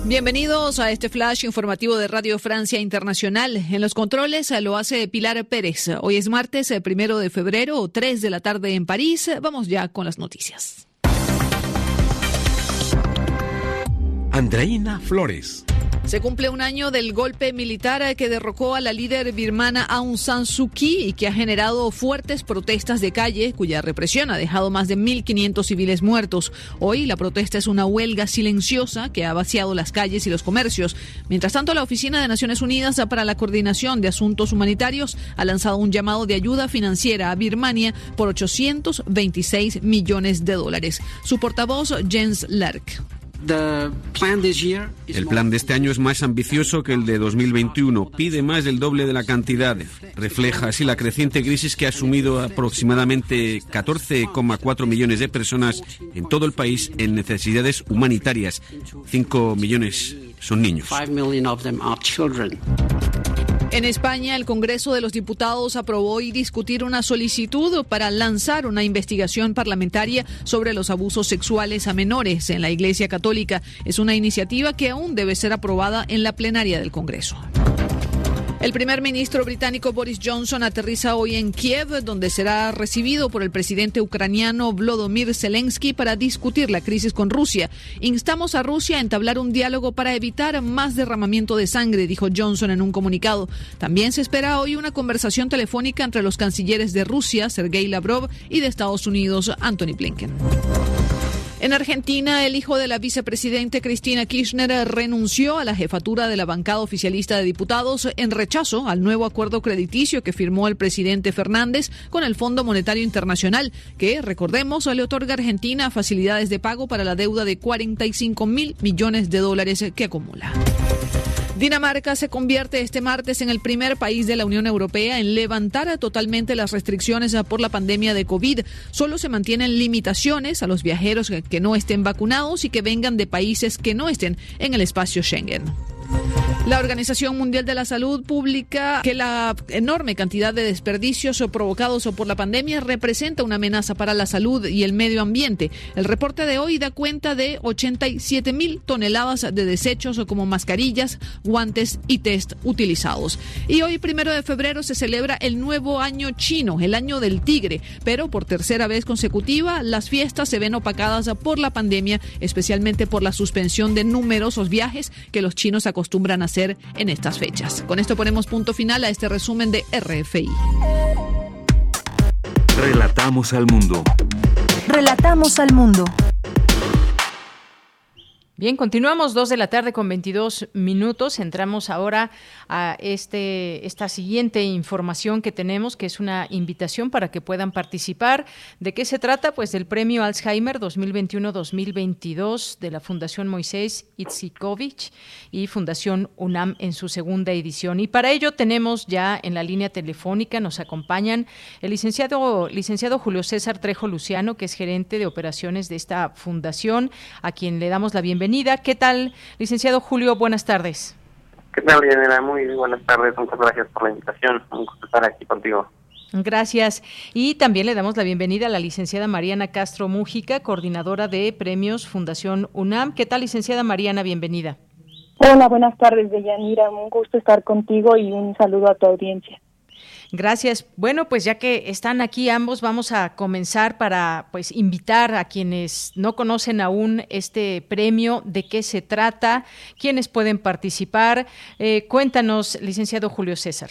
Bienvenidos a este flash informativo de Radio Francia Internacional. En los controles lo hace Pilar Pérez. Hoy es martes, eh, primero de febrero, 3 de la tarde en París. Vamos ya con las noticias. Andreina Flores. Se cumple un año del golpe militar que derrocó a la líder birmana Aung San Suu Kyi y que ha generado fuertes protestas de calle, cuya represión ha dejado más de 1.500 civiles muertos. Hoy la protesta es una huelga silenciosa que ha vaciado las calles y los comercios. Mientras tanto, la Oficina de Naciones Unidas para la Coordinación de Asuntos Humanitarios ha lanzado un llamado de ayuda financiera a Birmania por 826 millones de dólares. Su portavoz, Jens Lerck. El plan de este año es más ambicioso que el de 2021. Pide más del doble de la cantidad. Refleja así la creciente crisis que ha asumido aproximadamente 14,4 millones de personas en todo el país en necesidades humanitarias. 5 millones son niños. En España, el Congreso de los Diputados aprobó hoy discutir una solicitud para lanzar una investigación parlamentaria sobre los abusos sexuales a menores en la Iglesia Católica. Es una iniciativa que aún debe ser aprobada en la plenaria del Congreso. El primer ministro británico Boris Johnson aterriza hoy en Kiev, donde será recibido por el presidente ucraniano Volodymyr Zelensky para discutir la crisis con Rusia. Instamos a Rusia a entablar un diálogo para evitar más derramamiento de sangre, dijo Johnson en un comunicado. También se espera hoy una conversación telefónica entre los cancilleres de Rusia, Sergei Lavrov, y de Estados Unidos, Anthony Blinken. En Argentina, el hijo de la vicepresidente Cristina Kirchner renunció a la jefatura de la bancada oficialista de diputados en rechazo al nuevo acuerdo crediticio que firmó el presidente Fernández con el Fondo Monetario Internacional, que, recordemos, le otorga a Argentina facilidades de pago para la deuda de 45 mil millones de dólares que acumula. Dinamarca se convierte este martes en el primer país de la Unión Europea en levantar totalmente las restricciones por la pandemia de COVID. Solo se mantienen limitaciones a los viajeros que no estén vacunados y que vengan de países que no estén en el espacio Schengen. La Organización Mundial de la Salud publica que la enorme cantidad de desperdicios provocados por la pandemia representa una amenaza para la salud y el medio ambiente. El reporte de hoy da cuenta de 87 mil toneladas de desechos como mascarillas, guantes y test utilizados. Y hoy, primero de febrero, se celebra el nuevo año chino, el año del tigre, pero por tercera vez consecutiva las fiestas se ven opacadas por la pandemia, especialmente por la suspensión de numerosos viajes que los chinos acostumbran a hacer en estas fechas. Con esto ponemos punto final a este resumen de RFI. Relatamos al mundo. Relatamos al mundo. Bien, continuamos dos de la tarde con 22 minutos. Entramos ahora a este, esta siguiente información que tenemos, que es una invitación para que puedan participar. ¿De qué se trata? Pues del premio Alzheimer 2021-2022 de la Fundación Moisés Itzikovich y Fundación UNAM en su segunda edición. Y para ello tenemos ya en la línea telefónica, nos acompañan el licenciado, licenciado Julio César Trejo Luciano, que es gerente de operaciones de esta fundación, a quien le damos la bienvenida ¿Qué tal, licenciado Julio? Buenas tardes. ¿Qué tal, Diana? Muy buenas tardes. Muchas gracias por la invitación. Un gusto estar aquí contigo. Gracias. Y también le damos la bienvenida a la licenciada Mariana Castro Mújica, coordinadora de premios Fundación UNAM. ¿Qué tal, licenciada Mariana? Bienvenida. Hola, buenas tardes, Deyanira. Un gusto estar contigo y un saludo a tu audiencia. Gracias. Bueno, pues ya que están aquí ambos, vamos a comenzar para pues invitar a quienes no conocen aún este premio, de qué se trata, quiénes pueden participar. Eh, cuéntanos, licenciado Julio César.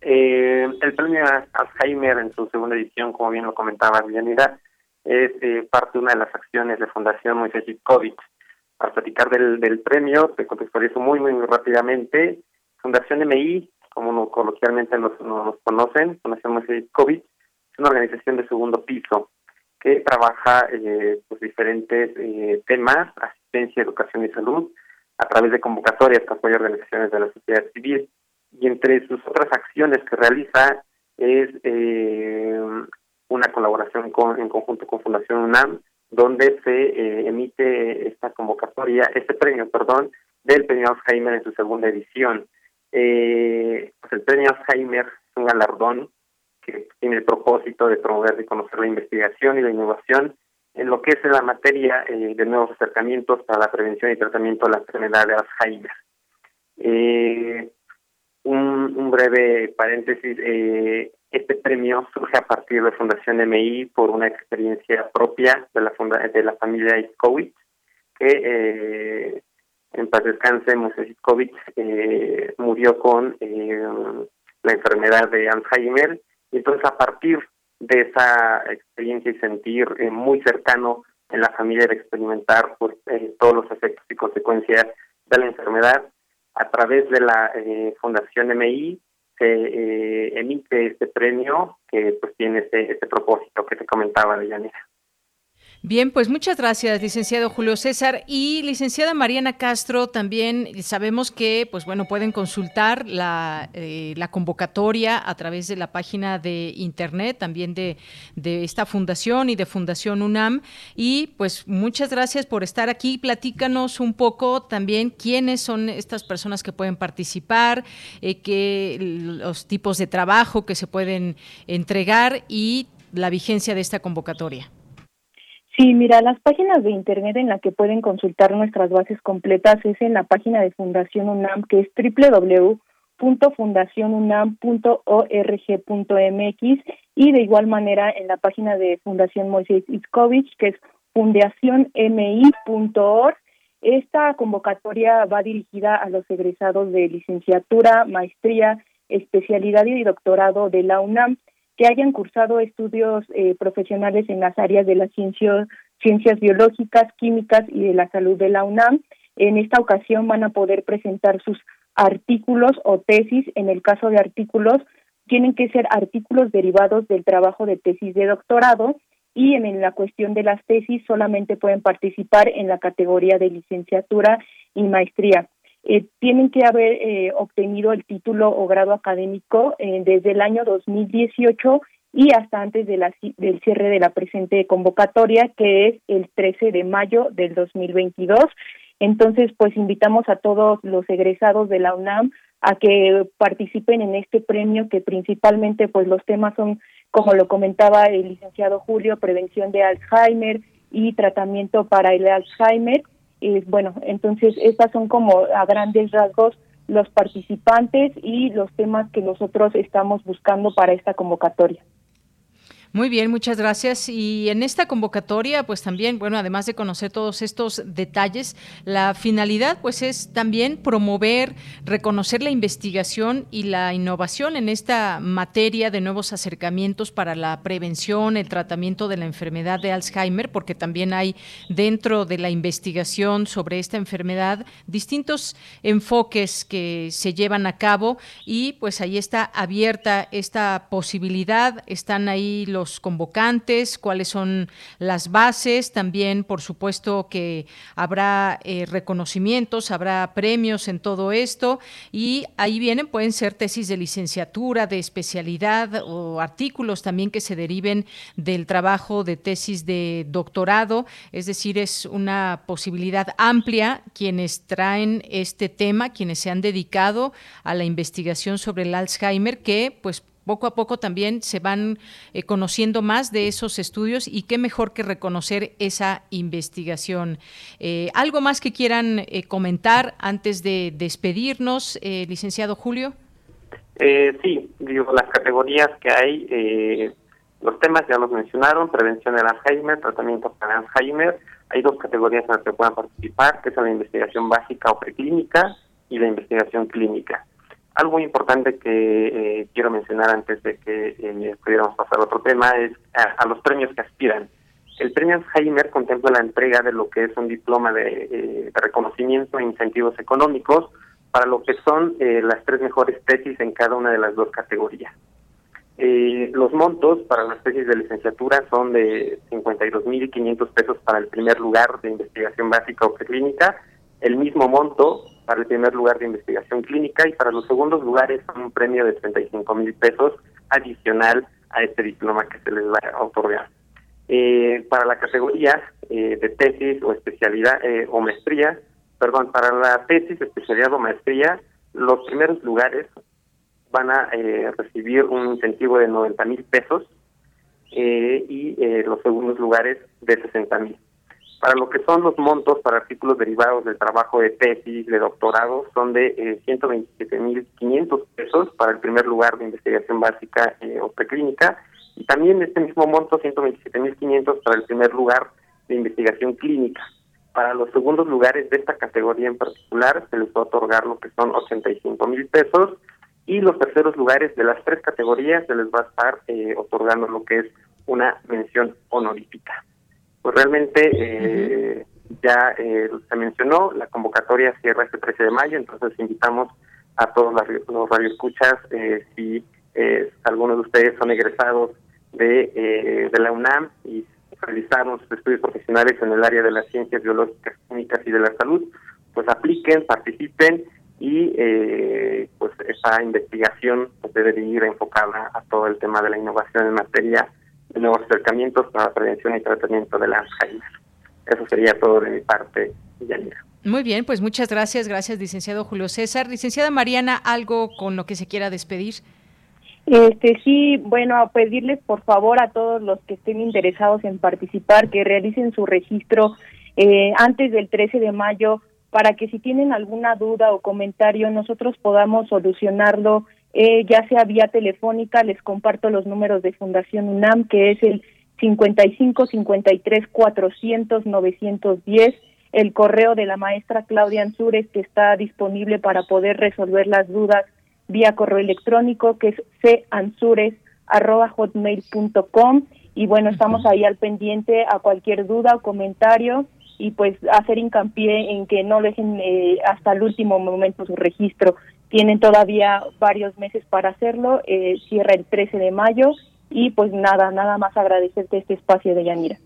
Eh, el premio Alzheimer en su segunda edición, como bien lo comentaba Villanira, es eh, parte de una de las acciones de Fundación Moisés COVID. Para platicar del, del premio, te contextualizo muy, muy, muy rápidamente. Fundación MI como coloquialmente nos, nos conocen, conocemos el COVID, es una organización de segundo piso que trabaja eh, pues diferentes eh, temas, asistencia, educación y salud, a través de convocatorias que apoya organizaciones de la sociedad civil. Y entre sus otras acciones que realiza es eh, una colaboración con, en conjunto con Fundación UNAM, donde se eh, emite esta convocatoria, este premio, perdón, del premio Alzheimer en su segunda edición. Eh, pues el premio Alzheimer es un galardón que tiene el propósito de promover y conocer la investigación y la innovación en lo que es la materia eh, de nuevos acercamientos para la prevención y tratamiento de la enfermedad de Alzheimer. Eh, un, breve paréntesis, eh, este premio surge a partir de Fundación MI por una experiencia propia de la, de la familia Iskowitz, que en paz descanse, Moisés eh, murió con eh, la enfermedad de Alzheimer. Y entonces, a partir de esa experiencia y sentir eh, muy cercano en la familia de experimentar pues, eh, todos los efectos y consecuencias de la enfermedad, a través de la Fundación MI se emite este premio que pues tiene este, este propósito que te comentaba de. Bien, pues muchas gracias, licenciado Julio César y licenciada Mariana Castro. También sabemos que, pues bueno, pueden consultar la, eh, convocatoria a través de la página de internet, también de, de, esta fundación y de Fundación UNAM. Y pues muchas gracias por estar aquí. Platícanos un poco también quiénes son estas personas que pueden participar, eh, qué los tipos de trabajo que se pueden entregar y la vigencia de esta convocatoria. Sí, mira, las páginas de internet en las que pueden consultar nuestras bases completas es en la página de Fundación UNAM, que es www.fundacionunam.org.mx y de igual manera en la página de Fundación Moisés Iskovich, que es fundacionmi.org. Esta convocatoria va dirigida a los egresados de licenciatura, maestría, especialidad y doctorado de la UNAM que hayan cursado estudios eh, profesionales en las áreas de las ciencias, ciencias biológicas, químicas y de la salud de la UNAM. En esta ocasión van a poder presentar sus artículos o tesis. En el caso de artículos, tienen que ser artículos derivados del trabajo de tesis de doctorado y en la cuestión de las tesis solamente pueden participar en la categoría de licenciatura y maestría. Eh, tienen que haber eh, obtenido el título o grado académico eh, desde el año 2018 y hasta antes del cierre de la presente convocatoria, que es el 13 de mayo del 2022. Entonces, pues invitamos a todos los egresados de la UNAM a que participen en este premio, que principalmente, pues los temas son, como lo comentaba el licenciado Julio, prevención de Alzheimer y tratamiento para el Alzheimer y bueno, entonces estas son como a grandes rasgos los participantes y los temas que nosotros estamos buscando para esta convocatoria. Muy bien, muchas gracias. Y en esta convocatoria, pues también, bueno, además de conocer todos estos detalles, la finalidad, pues es también promover, reconocer la investigación y la innovación en esta materia de nuevos acercamientos para la prevención, el tratamiento de la enfermedad de Alzheimer, porque también hay dentro de la investigación sobre esta enfermedad distintos enfoques que se llevan a cabo y pues ahí está abierta esta posibilidad, están ahí los convocantes, cuáles son las bases, también por supuesto que habrá eh, reconocimientos, habrá premios en todo esto. Y ahí vienen, pueden ser tesis de licenciatura, de especialidad o artículos también que se deriven del trabajo de tesis de doctorado, es decir, es una posibilidad amplia quienes traen este tema, quienes se han dedicado a la investigación sobre el Alzheimer, que pues poco a poco también se van eh, conociendo más de esos estudios y qué mejor que reconocer esa investigación. Eh, ¿Algo más que quieran eh, comentar antes de despedirnos, licenciado Julio? sí, digo, las categorías que hay, los temas ya los mencionaron, prevención del Alzheimer, tratamiento para Alzheimer, hay dos categorías en las que puedan participar, que es la investigación básica o preclínica y la investigación clínica. Algo importante que eh, quiero mencionar antes de que eh, pudiéramos pasar a otro tema es a, los premios que aspiran. El premio Alzheimer contempla la entrega de lo que es un diploma de, eh, reconocimiento e incentivos económicos para lo que son las tres mejores tesis en cada una de las dos categorías. los montos para las tesis de licenciatura son de 52.500 pesos para el primer lugar de investigación básica o preclínica, el mismo monto para el primer lugar de investigación clínica y para los segundos lugares un premio de 35 mil pesos adicional a este diploma que se les va a otorgar. Eh, para la categoría eh, de tesis o especialidad eh, o maestría, perdón, para la tesis, especialidad o maestría, los primeros lugares van a recibir un incentivo de 90 mil pesos y los segundos lugares de 60 mil. Para lo que son los montos para artículos derivados del trabajo de tesis, de doctorado, son de eh, 127.500 pesos para el primer lugar de investigación básica eh, o preclínica y también este mismo monto, 127.500 para el primer lugar de investigación clínica. Para los segundos lugares de esta categoría en particular se les va a otorgar lo que son 85 mil pesos y los terceros lugares de las tres categorías se les va a estar eh, otorgando lo que es una mención honorífica pues realmente eh, ya eh, se mencionó, la convocatoria cierra este 13 de mayo, entonces invitamos a todos los radioescuchas, eh, si eh, algunos de ustedes son egresados de, de la UNAM y realizaron sus estudios profesionales en el área de las ciencias biológicas, químicas y de la salud, pues apliquen, participen y eh, pues esa investigación pues, debe ir enfocada a todo el tema de la innovación en materia de nuevos acercamientos para la prevención y tratamiento del Alzheimer. Eso sería todo de mi parte, Yanira. Muy bien, pues muchas gracias, gracias licenciado Julio César. Licenciada Mariana, ¿algo con lo que se quiera despedir? Este sí, bueno, a pedirles por favor a todos los que estén interesados en participar que realicen su registro eh, antes del 13 de mayo para que si tienen alguna duda o comentario nosotros podamos solucionarlo, eh, ya sea vía telefónica, les comparto los números de Fundación UNAM, que es el 55 53 400 910, el correo de la maestra Claudia Ansures, que está disponible para poder resolver las dudas vía correo electrónico que es cansures@hotmail.com y bueno, estamos ahí al pendiente a cualquier duda o comentario. Y pues hacer hincapié en que no dejen eh, hasta el último momento su registro. Tienen todavía varios meses para hacerlo, eh, cierra el 13 de mayo y pues nada, nada más agradecerte este espacio de Yanira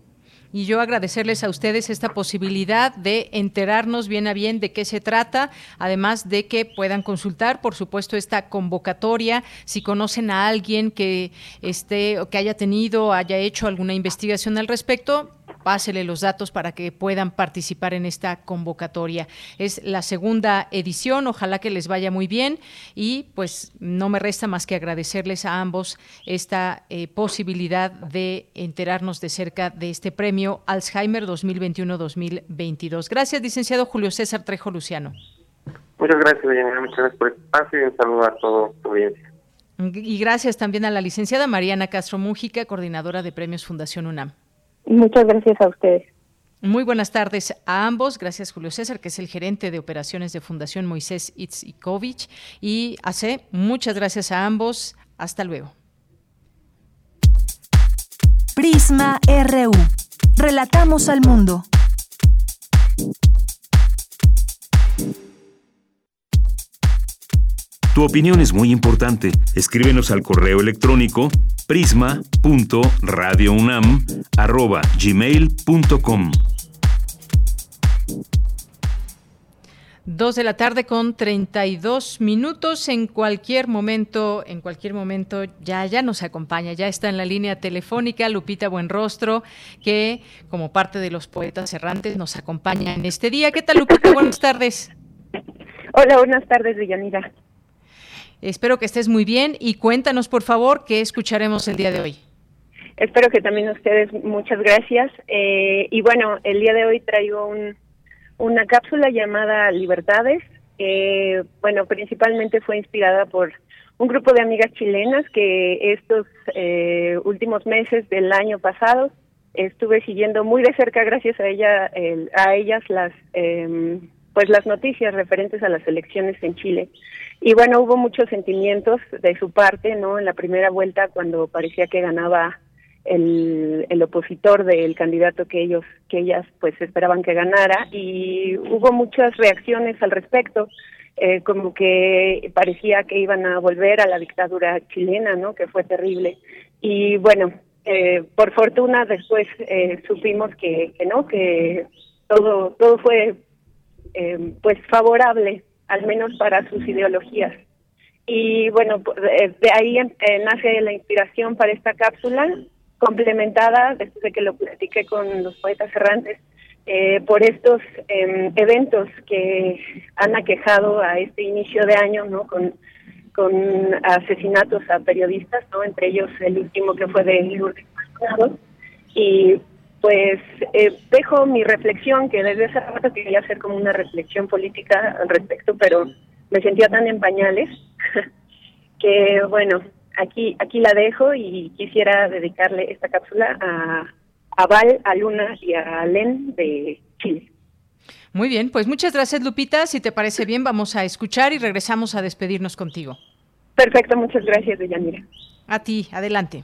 y yo agradecerles a ustedes esta posibilidad de enterarnos bien a bien de qué se trata, además de que puedan consultar, por supuesto, esta convocatoria, si conocen a alguien que esté o que haya tenido, haya hecho alguna investigación al respecto, pásele los datos para que puedan participar en esta convocatoria. Es la segunda edición, ojalá que les vaya muy bien y pues no me resta más que agradecerles a ambos esta eh, posibilidad de enterarnos de cerca de este premio Alzheimer 2021-2022. Gracias, licenciado Julio César Trejo Luciano. Muchas gracias, Muchas gracias por el espacio y un saludo a toda tu audiencia. Y gracias también a la licenciada Mariana Castro Mújica, coordinadora de Premios Fundación UNAM. Muchas gracias a ustedes. Muy buenas tardes a ambos. Gracias, Julio César, que es el gerente de operaciones de Fundación Moisés Itzikovic. Y hace muchas gracias a ambos. Hasta luego. Prisma RU. Relatamos al mundo. Tu opinión es muy importante. Escríbenos al correo electrónico prisma.radiounam@gmail.com. Dos de la tarde con 32 minutos. En cualquier momento, en cualquier momento ya, ya nos acompaña, ya está en la línea telefónica Lupita Buenrostro, que como parte de los poetas errantes nos acompaña en este día. ¿Qué tal, Lupita? Buenas tardes. Hola, buenas tardes, Villanira. Espero que estés muy bien y cuéntanos, por favor, qué escucharemos el día de hoy. Espero que también ustedes, muchas gracias. Eh, y bueno, el día de hoy traigo un, una cápsula llamada Libertades, que, bueno, principalmente fue inspirada por un grupo de amigas chilenas que estos eh, últimos meses del año pasado estuve siguiendo muy de cerca, gracias a ella, a ellas las, eh, pues las noticias referentes a las elecciones en Chile. Y bueno, hubo muchos sentimientos de su parte, ¿no? En la primera vuelta, cuando parecía que ganaba el, el opositor del candidato que ellos, que ellas pues esperaban que ganara, y hubo muchas reacciones al respecto. Eh, como que parecía que iban a volver a la dictadura chilena, ¿no? Que fue terrible. Y bueno, eh, por fortuna después eh, supimos que, que no, que todo todo fue eh, pues favorable al menos para sus ideologías. Y bueno, de ahí eh, nace la inspiración para esta cápsula, complementada, después de que lo platiqué con los poetas errantes, eh, por estos em, eventos que han aquejado a este inicio de año, ¿no? Con, con asesinatos a periodistas, ¿no? Entre ellos el último que fue de Lourdes Y pues eh, dejo mi reflexión, que desde hace rato quería hacer como una reflexión política al respecto, pero me sentía tan en pañales que bueno, aquí aquí la dejo y quisiera dedicarle esta cápsula a, a Val, a Luna y a Len de Chile. Muy bien, pues muchas gracias Lupita. Si te parece bien, vamos a escuchar y regresamos a despedirnos contigo. Perfecto, muchas gracias, Deyanira. A ti, adelante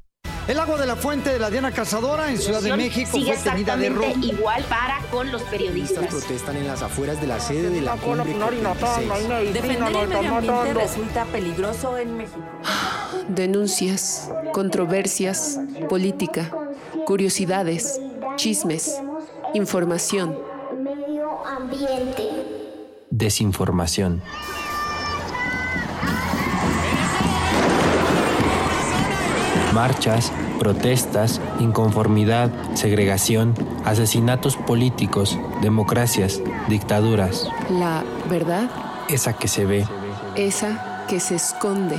El agua de la fuente de la Diana Cazadora en Ciudad de México sigue fue tenida de rojo. igual para con los periodistas. protestan en las afueras de la sede de la cumbre COP26. Defender el medio ambiente resulta peligroso en México. Denuncias, controversias, política, curiosidades, chismes, información, Medio ambiente. Desinformación. Marchas, protestas, inconformidad, segregación, asesinatos políticos, democracias, dictaduras. la verdad, Esa que se ve, esa que se esconde.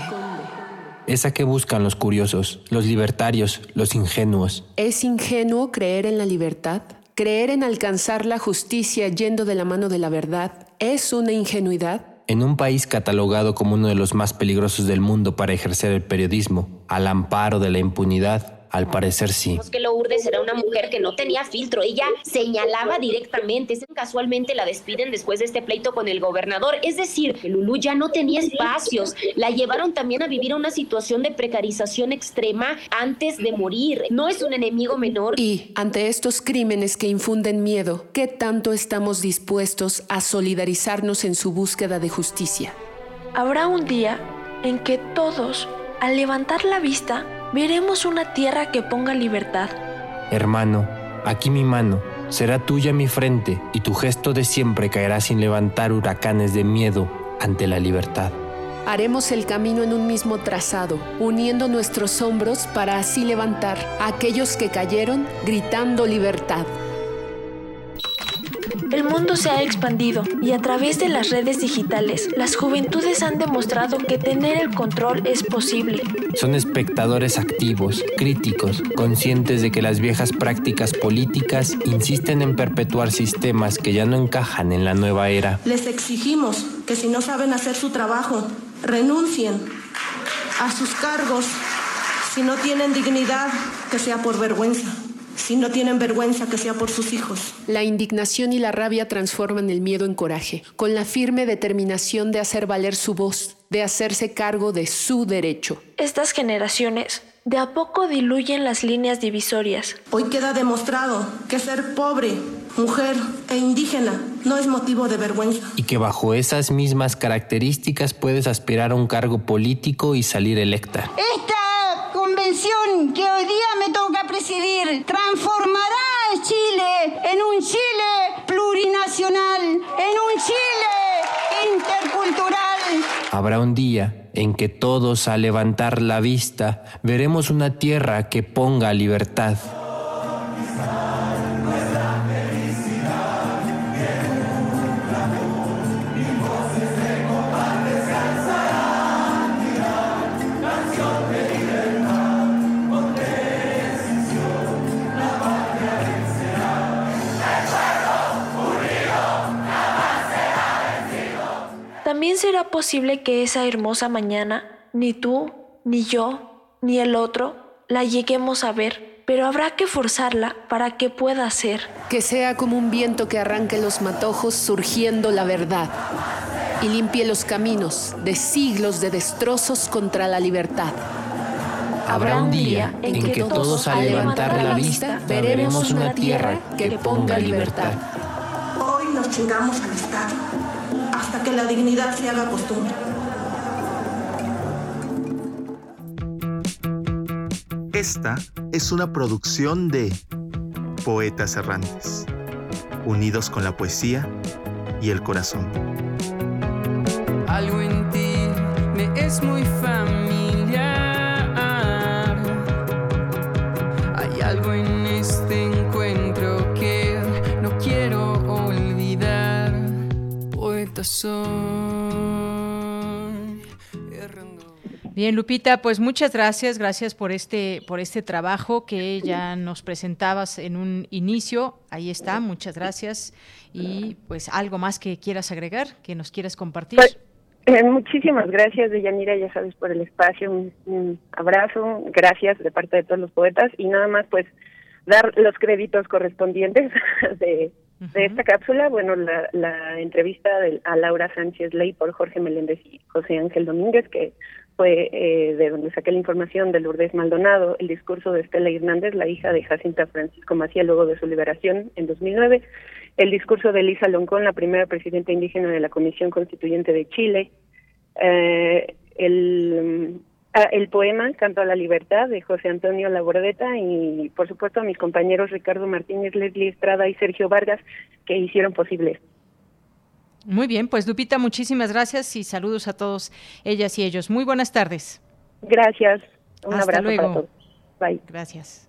esa que buscan los curiosos, los libertarios, los ingenuos. ¿Es ingenuo creer en la libertad? ¿Creer en alcanzar la justicia yendo de la mano de la verdad es una ingenuidad? En un país catalogado como uno de los más peligrosos del mundo para ejercer el periodismo, al amparo de la impunidad, al parecer sí. que Lourdes era una mujer que no tenía filtro. Ella señalaba directamente. Casualmente la despiden después de este pleito con el gobernador. Es decir, que Lulú ya no tenía espacios. La llevaron también a vivir una situación de precarización extrema antes de morir. No es un enemigo menor. Y ante estos crímenes que infunden miedo, ¿qué tanto estamos dispuestos a solidarizarnos en su búsqueda de justicia? Habrá un día en que todos, al levantar la vista, veremos una tierra que ponga libertad. Hermano, aquí mi mano, será tuya mi frente, y tu gesto de siempre caerá sin levantar huracanes de miedo ante la libertad. Haremos el camino en un mismo trazado, uniendo nuestros hombros para así levantar a aquellos que cayeron gritando libertad. El mundo se ha expandido y a través de las redes digitales, las juventudes han demostrado que tener el control es posible. Son espectadores activos, críticos, conscientes de que las viejas prácticas políticas insisten en perpetuar sistemas que ya no encajan en la nueva era. Les exigimos que si no saben hacer su trabajo, renuncien a sus cargos. Si no tienen dignidad, que sea por vergüenza. Si no tienen vergüenza, que sea por sus hijos. La indignación y la rabia transforman el miedo en coraje, con la firme determinación de hacer valer su voz, de hacerse cargo de su derecho. Estas generaciones de a poco diluyen las líneas divisorias. Hoy queda demostrado que ser pobre, mujer e indígena no es motivo de vergüenza. Y que bajo esas mismas características puedes aspirar a un cargo político y salir electa. Esta convención que hoy día me toca presidir transformará a Chile en un Chile plurinacional, en un Chile intercultural. Habrá un día en que todos al levantar la vista veremos una tierra que ponga libertad. También será posible que esa hermosa mañana ni tú, ni yo, ni el otro la lleguemos a ver, pero habrá que forzarla para que pueda ser. Que sea como un viento que arranque los matojos surgiendo la verdad y limpie los caminos de siglos de destrozos contra la libertad. Habrá un día en que todos al levantar la vista veremos una tierra que ponga libertad. Hoy nos chingamos al Estado hasta que la dignidad se haga costumbre. Esta es una producción de Poetas Errantes, unidos con la poesía y el corazón. Algo en ti me es muy familiar. Bien, Lupita, pues muchas gracias, gracias por este, por este trabajo que ya nos presentabas en un inicio. Ahí está, muchas gracias. Y pues algo más que quieras agregar, que nos quieras compartir. Pues, eh, muchísimas gracias, Deyanira, ya sabes, por el espacio. Un, un abrazo, gracias de parte de todos los poetas. Y nada más, pues, dar los créditos correspondientes de, de esta cápsula. Bueno, la, la entrevista de, a Laura Sánchez Ley por Jorge Meléndez y José Ángel Domínguez, que fue eh, de donde saqué la información de Lourdes Maldonado, el discurso de Estela Hernández, la hija de Jacinta Francisco Macía, luego de su liberación en 2009, el discurso de Elisa Loncón, la primera presidenta indígena de la Comisión Constituyente de Chile, eh, el, ah, el poema Canto a la Libertad de José Antonio Labordeta y, por supuesto, a mis compañeros Ricardo Martínez, Leslie Estrada y Sergio Vargas, que hicieron posible. Muy bien, pues Lupita, muchísimas gracias y saludos a todos ellas y ellos. Muy buenas tardes. Gracias. Un Hasta abrazo luego. para todos. Bye. Gracias.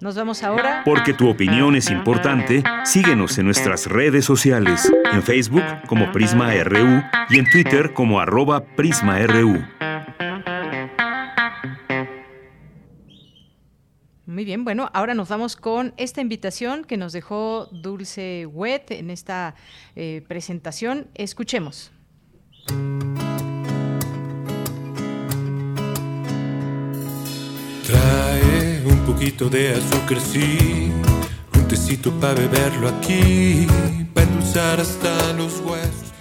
Nos vamos ahora. Porque tu opinión es importante, síguenos en nuestras redes sociales, en Facebook como Prisma RU y en Twitter como arroba PrismaRU. Muy bien, bueno, ahora nos vamos con esta invitación que nos dejó Dulce Wet en esta eh, presentación. Escuchemos. Trae un poquito de azúcar, sí, un tecito para beberlo aquí, para endulzar hasta los huesos.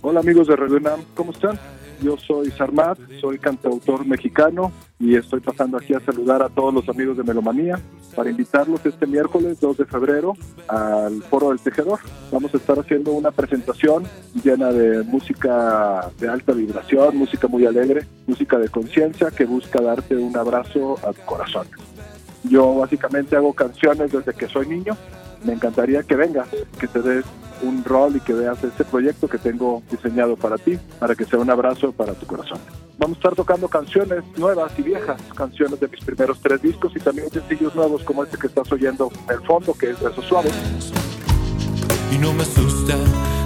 Hola amigos de Radio UNAM, ¿cómo están? Yo soy Sarmat, soy cantautor mexicano y estoy pasando aquí a saludar a todos los amigos de Melomanía para invitarlos este miércoles 2 de febrero al Foro del Tejedor. Vamos a estar haciendo una presentación llena de música de alta vibración, música muy alegre, música de conciencia que busca darte un abrazo a tu corazón. Yo básicamente hago canciones desde que soy niño. Me encantaría que vengas, que te des un rol y que veas este proyecto que tengo diseñado para ti, para que sea un abrazo para tu corazón. Vamos a estar tocando canciones nuevas y viejas, canciones de mis primeros tres discos y también sencillos nuevos como este que estás oyendo en el fondo, que es Besos Suaves. Y no me asusta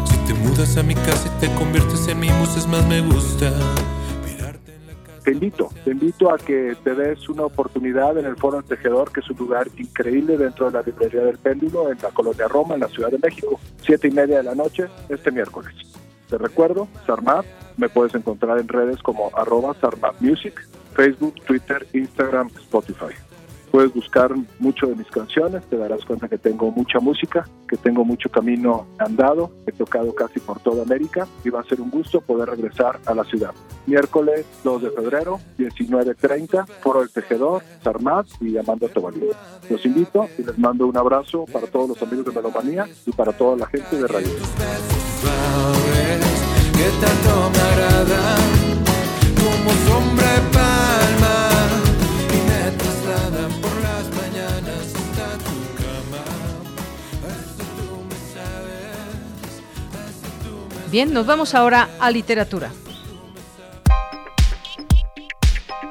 si te mudas a mi casa y te conviertes en mi musa, más me gusta. Te invito, te invito a que te des una oportunidad en el Foro del que es un lugar increíble dentro de la librería del Péndulo, en la colonia Roma, en la Ciudad de México, siete y media de la noche, este miércoles. Te recuerdo, Sarmat, me puedes encontrar en redes como arroba Sarmat Music, Facebook, Twitter, Instagram, Spotify. Puedes buscar mucho de mis canciones, te darás cuenta que tengo mucha música, que tengo mucho camino andado, he tocado casi por toda América y va a ser un gusto poder regresar a la ciudad. Miércoles 2 de febrero, 19.30, Foro del Tejedor, Sarmat y Amanda Tobalí. Los invito y les mando un abrazo para todos los amigos de Melomanía y para toda la gente de Radio. que tanto me agrada como Bien, nos vamos ahora a literatura.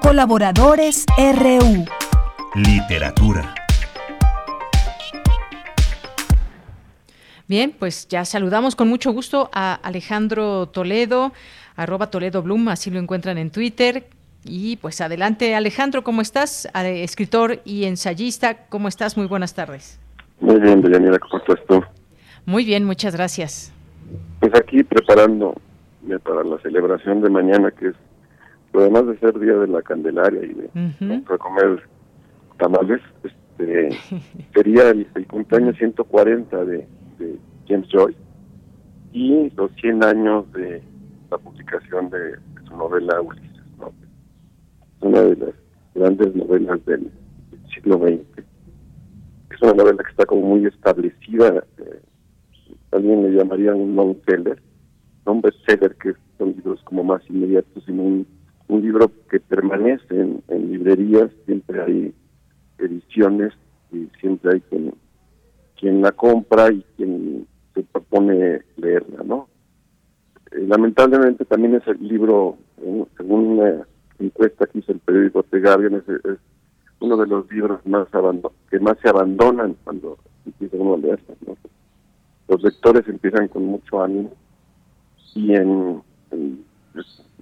Colaboradores RU. Literatura. Bien, pues ya saludamos con mucho gusto a Alejandro Toledo, arroba Toledo Bloom, así lo encuentran en Twitter. Y pues adelante, Alejandro, ¿cómo estás? Escritor y ensayista, ¿cómo estás? Muy buenas tardes. Muy bien, Deyanira, ¿cómo estás tú? Muy bien, muchas gracias. Pues aquí preparándome para la celebración de mañana, que es, además de ser Día de la Candelaria y de para comer tamales, este, sería el, el cumpleaños 140 de, de James Joyce y los 100 años de la publicación de, de su novela Ulises, ¿no? una de las grandes novelas del, del siglo XX. Es una novela que está como muy establecida, eh, alguien le llamaría un long seller, no un bestseller que son libros como más inmediatos, sino un, un libro que permanece en, librerías, siempre hay ediciones y siempre hay quien, quien la compra y quien se propone leerla, ¿no? Eh, lamentablemente también es el libro, según una encuesta que hizo el periódico The Guardian, es, uno de los libros más que más se abandonan cuando empieza uno a leerlo, ¿no? Los lectores empiezan con mucho ánimo y en, en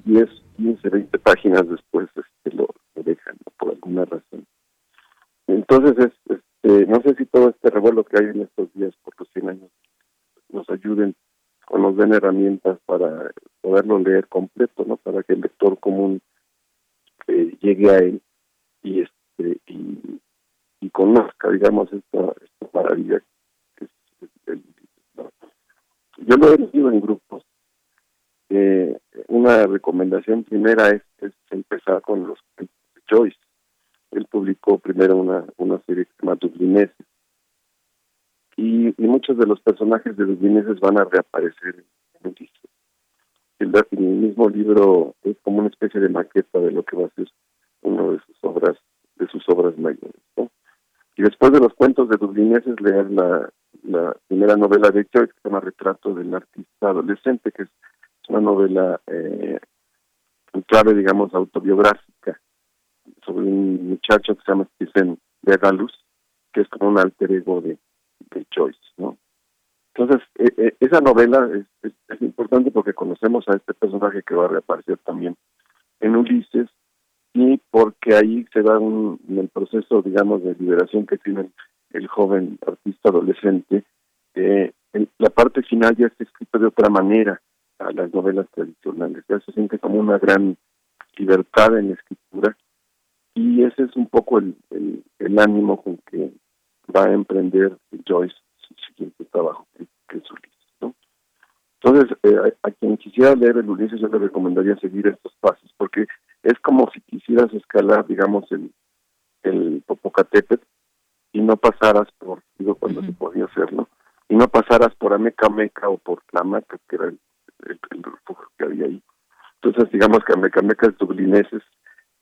10, 15, 20 páginas después este, lo, dejan por alguna razón. Entonces, es, este, no sé si todo este revuelo que hay en estos días por los 100 años nos ayuden o nos den herramientas para poderlo leer completo, ¿no? Para que el lector común eh, llegue a él y este y, y conozca, digamos, esta, esta maravilla que es el ¿no? Yo lo he leído en grupos. Eh, una recomendación primera es, es empezar con los Joyce. Él publicó primero una, una serie que se llama Dublineses. Y, y muchos de los personajes de Dublineses van a reaparecer en Ulises. El, el mismo libro es como una especie de maqueta de lo que va a ser una de sus obras, de sus obras mayores. ¿no? Y después de los cuentos de Dublineses, leer la, la primera novela de Joyce que se llama Retrato del artista adolescente, que es una novela eh, clave, digamos, autobiográfica sobre un muchacho que se llama Stephen Galus, que es como un alter ego de, de Joyce, ¿no? Entonces, eh, esa novela es, importante porque conocemos a este personaje que va a reaparecer también en Ulises y porque ahí se da un, en el proceso, digamos, de liberación que tiene el, joven artista adolescente, eh, la parte final ya está escrita de otra manera a las novelas tradicionales, ya se siente como una gran libertad en la escritura y ese es un poco el, el, el ánimo con que va a emprender Joyce su siguiente trabajo, que, que es Ulises. ¿no? Entonces, eh, a, a, quien quisiera leer el Ulises, yo le recomendaría seguir estos pasos, porque es como si quisieras escalar, digamos, el, el Popocatépetl y no pasaras por, digo, cuando uh -huh. se podía hacerlo, y no pasaras por Amecameca o por Tlamaca, que era el, el, el, refugio que había ahí. Entonces, digamos que Amecameca es dublineses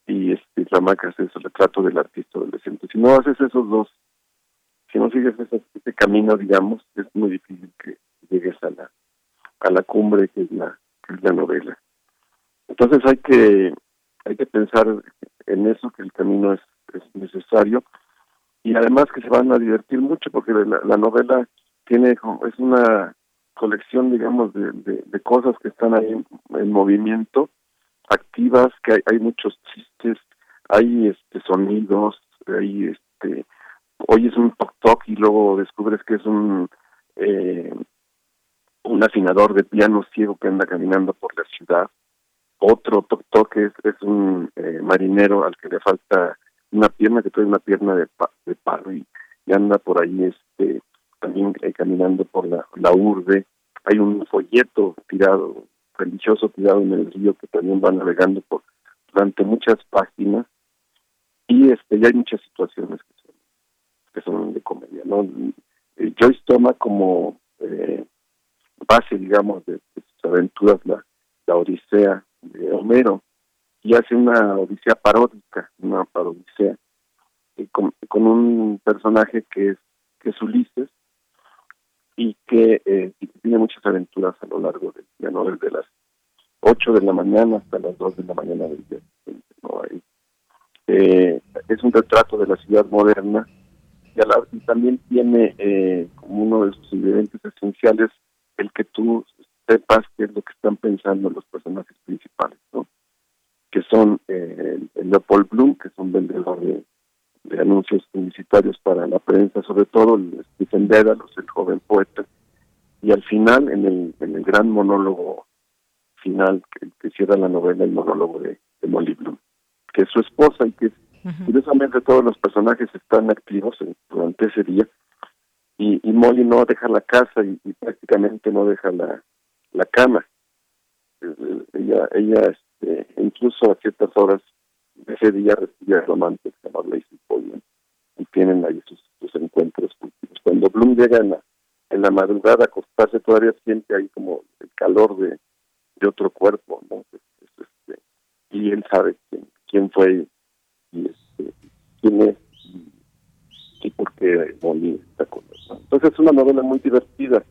y este, Tlamaca es el retrato del artista adolescente. Si no haces esos dos si no sigues ese, ese, camino, digamos, es muy difícil que llegues a la a la cumbre que es la que es la novela. Entonces hay que hay que pensar en eso que el camino es, es necesario y además que se van a divertir mucho porque la, la novela tiene es una colección digamos de, de, cosas que están ahí en, en movimiento activas que hay, hay muchos chistes hay este sonidos hay este oyes un toc toc y luego descubres que es un eh, un afinador de piano ciego que anda caminando por la ciudad. Otro toc toc es, es un eh, marinero al que le falta una pierna que trae una pierna de, pa, de palo y, anda por ahí este también eh, caminando por la, la urbe. Hay un folleto tirado religioso tirado en el río que también va navegando por durante muchas páginas. Y este y hay muchas situaciones que que son de comedia, ¿no? Eh, Joyce toma como eh, base, digamos, de, de, sus aventuras la, la Odisea de Homero y hace una Odisea paródica, una parodisea, eh, con, con, un personaje que es, que es Ulises y que, eh, tiene muchas aventuras a lo largo del día, ¿no? Desde las 8 de la mañana hasta las 2 de la mañana del día. ¿no? Eh, es un retrato de la ciudad moderna y, la, y también tiene eh, como uno de sus ingredientes esenciales el que tú sepas qué es lo que están pensando los personajes principales, ¿no? Que son eh, el Leopold Bloom, que es un vendedor de, de, anuncios publicitarios para la prensa, sobre todo el Stephen Dédalos, el joven poeta, y al final, en el, en el gran monólogo final que, que cierra la novela, el monólogo de, de Molly Bloom, que es su esposa y que es. Curiosamente todos los personajes están activos en, durante ese día y, y, Molly no deja la casa y, y prácticamente no deja la, la cama. Eh, ella, ella este, incluso a ciertas horas de ese día recibe a romances que Blaise Pollman y tienen ahí sus, encuentros. Cuando Bloom llega en la, en la madrugada a acostarse todavía siente ahí como el calor de, otro cuerpo, ¿no? Es, es, este, y él sabe quién, quién fue y este, quién es y, y por qué Molly está con él. Entonces es una novela muy divertida.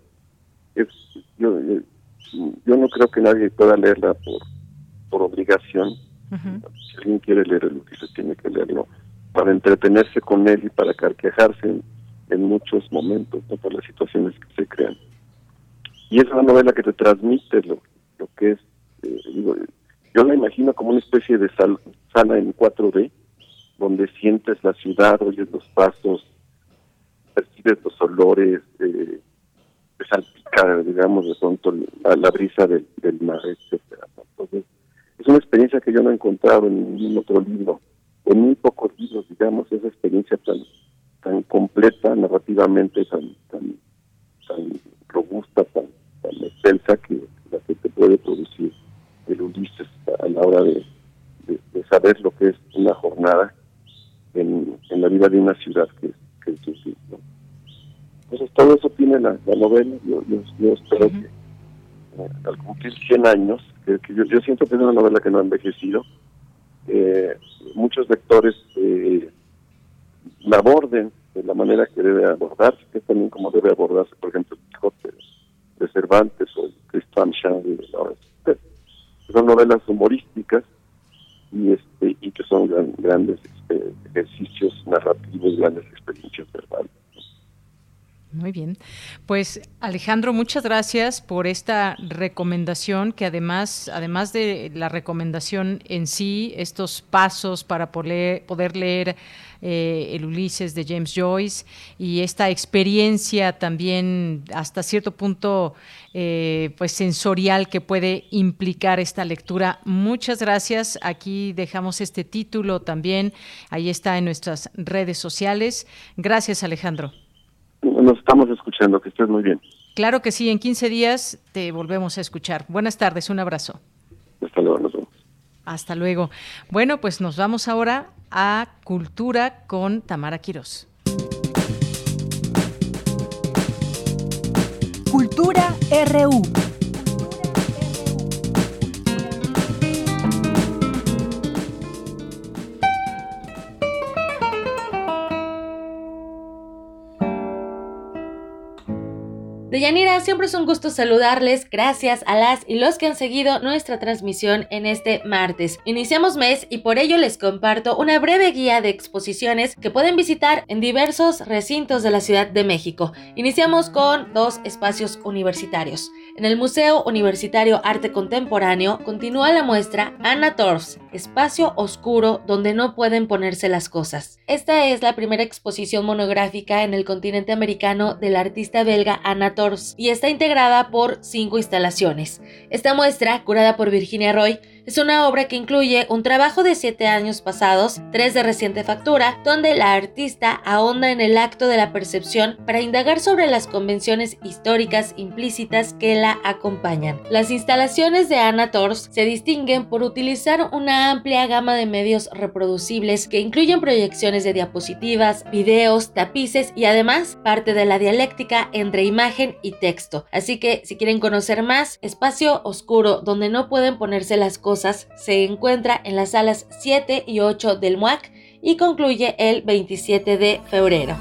Es, yo, yo no creo que nadie pueda leerla por, por obligación. Uh -huh. Si alguien quiere leer el se tiene que leerlo para entretenerse con él y para carquejarse en, en muchos momentos, ¿no? por las situaciones que se crean. Y es una novela que te transmite lo, lo que es, eh, digo, yo la imagino como una especie de sal, sala en 4D, donde sientes la ciudad, oyes los pasos, percibes los olores, eh, te salpica, digamos, de pronto la, la brisa del, del mar, etcétera. Entonces, es una experiencia que yo no he encontrado en ningún otro libro, en muy pocos libros, digamos, esa experiencia tan, completa narrativamente, tan, tan, tan robusta, tan, tan extensa que la que te puede producir el Ulises a la hora de, de, saber lo que es una jornada en, en, la vida de una ciudad que, que es ¿no? Entonces todo eso tiene la, la novela, yo, yo, espero que eh, al cumplir 100 años, que, yo, siento que es una novela que no ha envejecido, eh, muchos lectores eh, la aborden de la manera que debe abordarse, que también como debe abordarse, por ejemplo, el Quijote de Cervantes o el Tristán Shandy Laura Son novelas humorísticas y este y que son grandes este, ejercicios narrativos, grandes experiencias verbales. Muy bien. Pues Alejandro, muchas gracias por esta recomendación que además, además de la recomendación en sí, estos pasos para poder, leer eh, el Ulises de James Joyce y esta experiencia también hasta cierto punto eh, pues sensorial que puede implicar esta lectura. Muchas gracias. Aquí dejamos este título también. Ahí está en nuestras redes sociales. Gracias, Alejandro. Nos estamos escuchando, que estés muy bien. Claro que sí, en 15 días te volvemos a escuchar. Buenas tardes, un abrazo. Hasta luego, nos vemos. Hasta luego. Bueno, pues nos vamos ahora a Cultura con Tamara Quirós. Cultura RU. Deyanira, siempre es un gusto saludarles. Gracias a las y los que han seguido nuestra transmisión en este martes. Iniciamos mes y por ello les comparto una breve guía de exposiciones que pueden visitar en diversos recintos de la Ciudad de México. Iniciamos con dos espacios universitarios. En el Museo Universitario Arte Contemporáneo continúa la muestra Anna Torfs, espacio oscuro donde no pueden ponerse las cosas. Esta es la primera exposición monográfica en el continente americano del artista belga Anna Torfs y está integrada por cinco instalaciones. Esta muestra, curada por Virginia Roy, es una obra que incluye un trabajo de siete años pasados, tres de reciente factura, donde la artista ahonda en el acto de la percepción para indagar sobre las convenciones históricas implícitas que la acompañan. Las instalaciones de Anna Tors se distinguen por utilizar una amplia gama de medios reproducibles que incluyen proyecciones de diapositivas, videos, tapices y además parte de la dialéctica entre imagen y texto. Así que si quieren conocer más, espacio oscuro donde no pueden ponerse las cosas se encuentra en las salas 7 y 8 del MUAC y concluye el 27 de febrero.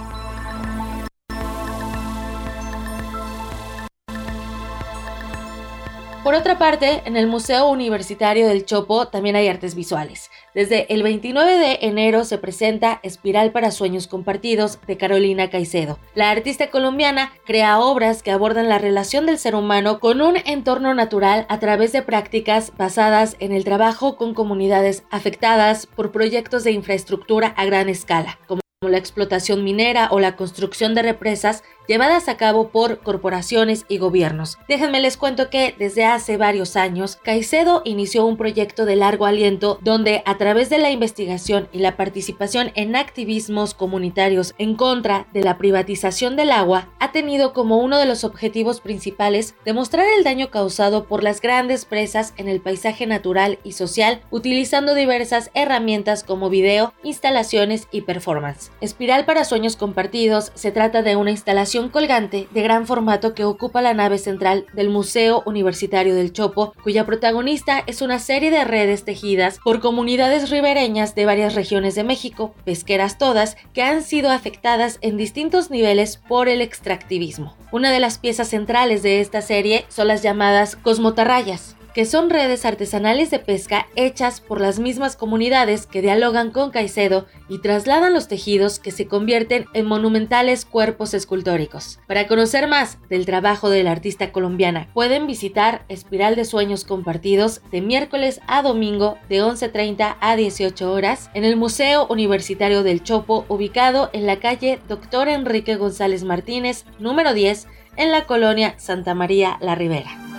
Por otra parte, en el Museo Universitario del Chopo también hay artes visuales. Desde el 29 de enero se presenta Espiral para Sueños Compartidos de Carolina Caicedo. La artista colombiana crea obras que abordan la relación del ser humano con un entorno natural a través de prácticas basadas en el trabajo con comunidades afectadas por proyectos de infraestructura a gran escala, como la explotación minera o la construcción de represas llevadas a cabo por corporaciones y gobiernos. Déjenme les cuento que desde hace varios años, Caicedo inició un proyecto de largo aliento donde a través de la investigación y la participación en activismos comunitarios en contra de la privatización del agua, ha tenido como uno de los objetivos principales demostrar el daño causado por las grandes presas en el paisaje natural y social utilizando diversas herramientas como video, instalaciones y performance. Espiral para Sueños Compartidos se trata de una instalación colgante de gran formato que ocupa la nave central del Museo Universitario del Chopo, cuya protagonista es una serie de redes tejidas por comunidades ribereñas de varias regiones de México, pesqueras todas, que han sido afectadas en distintos niveles por el extractivismo. Una de las piezas centrales de esta serie son las llamadas cosmotarrayas, que son redes artesanales de pesca hechas por las mismas comunidades que dialogan con Caicedo y trasladan los tejidos que se convierten en monumentales cuerpos escultóricos. Para conocer más del trabajo de la artista colombiana, pueden visitar Espiral de Sueños Compartidos de miércoles a domingo de 11.30 a 18 horas en el Museo Universitario del Chopo, ubicado en la calle Dr. Enrique González Martínez, número 10, en la colonia Santa María La Ribera.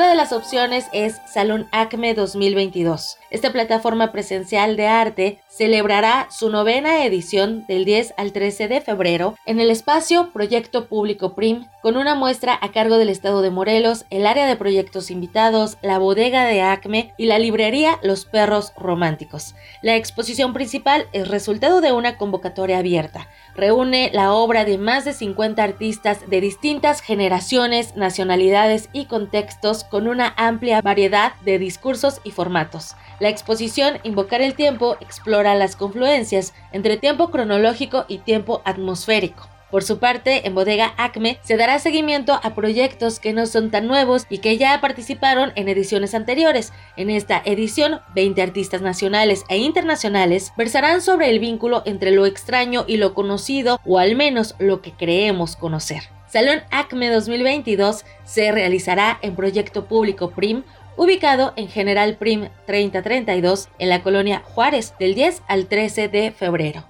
De las opciones es Salón Acme 2022. Esta plataforma presencial de arte celebrará su novena edición del 10 al 13 de febrero en el espacio Proyecto Público PRIM, con una muestra a cargo del Estado de Morelos, el área de proyectos invitados, la bodega de Acme y la librería Los Perros Románticos. La exposición principal es resultado de una convocatoria abierta. Reúne la obra de más de 50 artistas de distintas generaciones, nacionalidades y contextos con una amplia variedad de discursos y formatos. La exposición Invocar el Tiempo explora las confluencias entre tiempo cronológico y tiempo atmosférico. Por su parte, en Bodega Acme se dará seguimiento a proyectos que no son tan nuevos y que ya participaron en ediciones anteriores. En esta edición, 20 artistas nacionales e internacionales versarán sobre el vínculo entre lo extraño y lo conocido, o al menos lo que creemos conocer. Salón Acme 2022 se realizará en Proyecto Público PRIM, ubicado en General Prim 3032 en la colonia Juárez del 10 al 13 de febrero.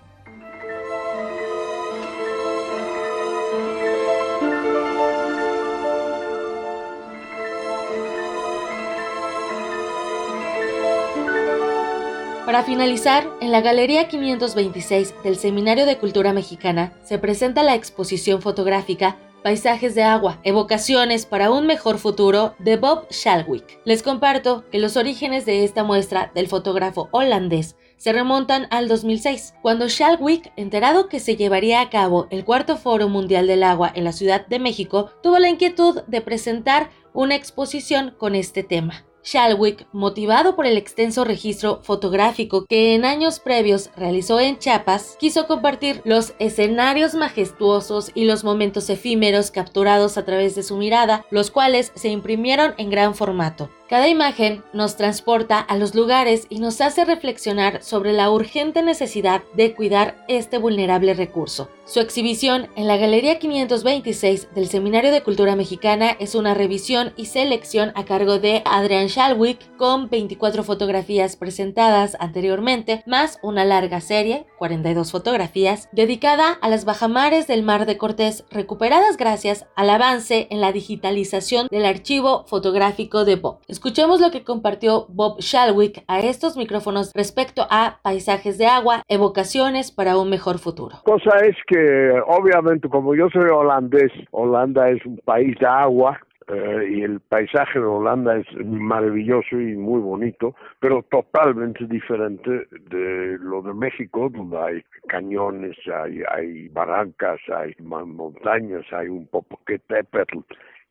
Para finalizar, en la Galería 526 del Seminario de Cultura Mexicana se presenta la exposición fotográfica Paisajes de agua, evocaciones para un mejor futuro de Bob Shalwick. Les comparto que los orígenes de esta muestra del fotógrafo holandés se remontan al 2006, cuando Shalwick, enterado que se llevaría a cabo el cuarto Foro Mundial del Agua en la Ciudad de México, tuvo la inquietud de presentar una exposición con este tema. Shalwick, motivado por el extenso registro fotográfico que en años previos realizó en Chiapas, quiso compartir los escenarios majestuosos y los momentos efímeros capturados a través de su mirada, los cuales se imprimieron en gran formato. Cada imagen nos transporta a los lugares y nos hace reflexionar sobre la urgente necesidad de cuidar este vulnerable recurso. Su exhibición en la Galería 526 del Seminario de Cultura Mexicana es una revisión y selección a cargo de Adrian Shalwick con 24 fotografías presentadas anteriormente, más una larga serie, 42 fotografías, dedicada a las bajamares del Mar de Cortés recuperadas gracias al avance en la digitalización del archivo fotográfico de Bob. Escuchemos lo que compartió Bob Shalwick a estos micrófonos respecto a paisajes de agua, evocaciones para un mejor futuro. Cosa es que obviamente como yo soy holandés, Holanda es un país de agua, eh, y el paisaje de Holanda es maravilloso y muy bonito, pero totalmente diferente de lo de México, donde hay cañones, hay, hay barrancas, hay montañas, hay un Popocatépetl,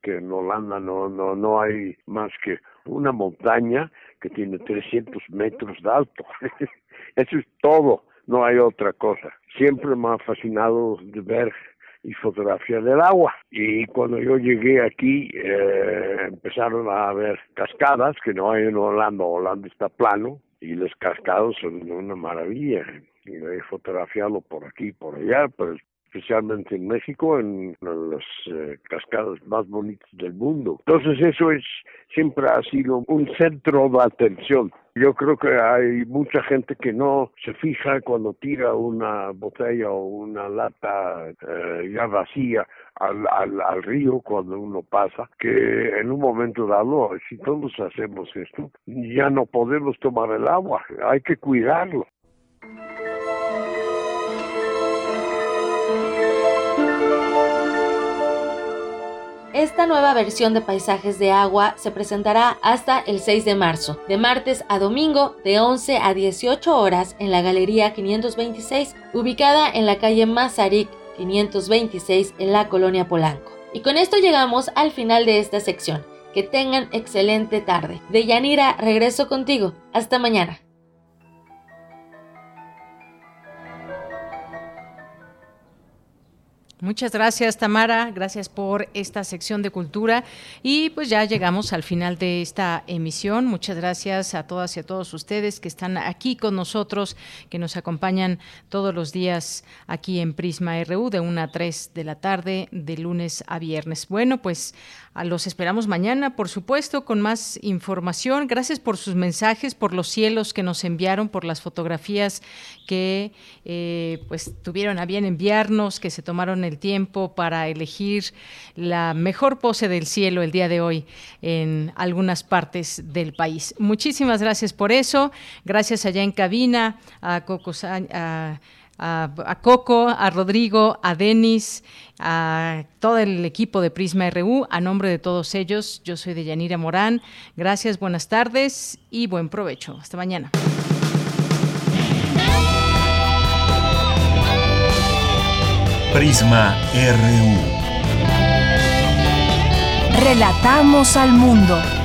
que en Holanda no, no, no hay más que una montaña que tiene 300 metros de alto. Eso es todo, no hay otra cosa. Siempre me ha fascinado de ver y fotografía del agua. Y cuando yo llegué aquí, eh, empezaron a haber cascadas, que no hay en Holanda, Holanda está plano, y los cascados son una maravilla. Y he fotografiado por aquí por allá, pero especialmente en México, en las eh, cascadas más bonitas del mundo. Entonces eso es siempre ha sido un centro de atención. Yo creo que hay mucha gente que no se fija cuando tira una botella o una lata eh, ya vacía al, al, al, río cuando uno pasa, que en un momento dado, si todos hacemos esto, ya no podemos tomar el agua, hay que cuidarlo. Esta nueva versión de Paisajes de Agua se presentará hasta el 6 de marzo, de martes a domingo, de 11 a 18 horas en la Galería 526, ubicada en la calle Mazarik 526 en la colonia Polanco. Y con esto llegamos al final de esta sección. Que tengan excelente tarde. De Yanira, regreso contigo. Hasta mañana. Muchas gracias, Tamara. Gracias por esta sección de cultura. Y pues ya llegamos al final de esta emisión. Muchas gracias a todas y a todos ustedes que están aquí con nosotros, que nos acompañan todos los días aquí en Prisma RU de 1 a 3 de la tarde, de lunes a viernes. Bueno, pues los esperamos mañana, por supuesto, con más información. Gracias por sus mensajes, por los cielos que nos enviaron, por las fotografías que eh, pues tuvieron a bien enviarnos, que se tomaron el tiempo para elegir la mejor pose del cielo el día de hoy en algunas partes del país. Muchísimas gracias por eso. Gracias allá en cabina a Coco, a, a, Coco, a Rodrigo, a Denis, a todo el equipo de Prisma RU. A nombre de todos ellos, yo soy Deyanira Morán. Gracias, buenas tardes y buen provecho. Hasta mañana. Prisma RU. Relatamos al mundo.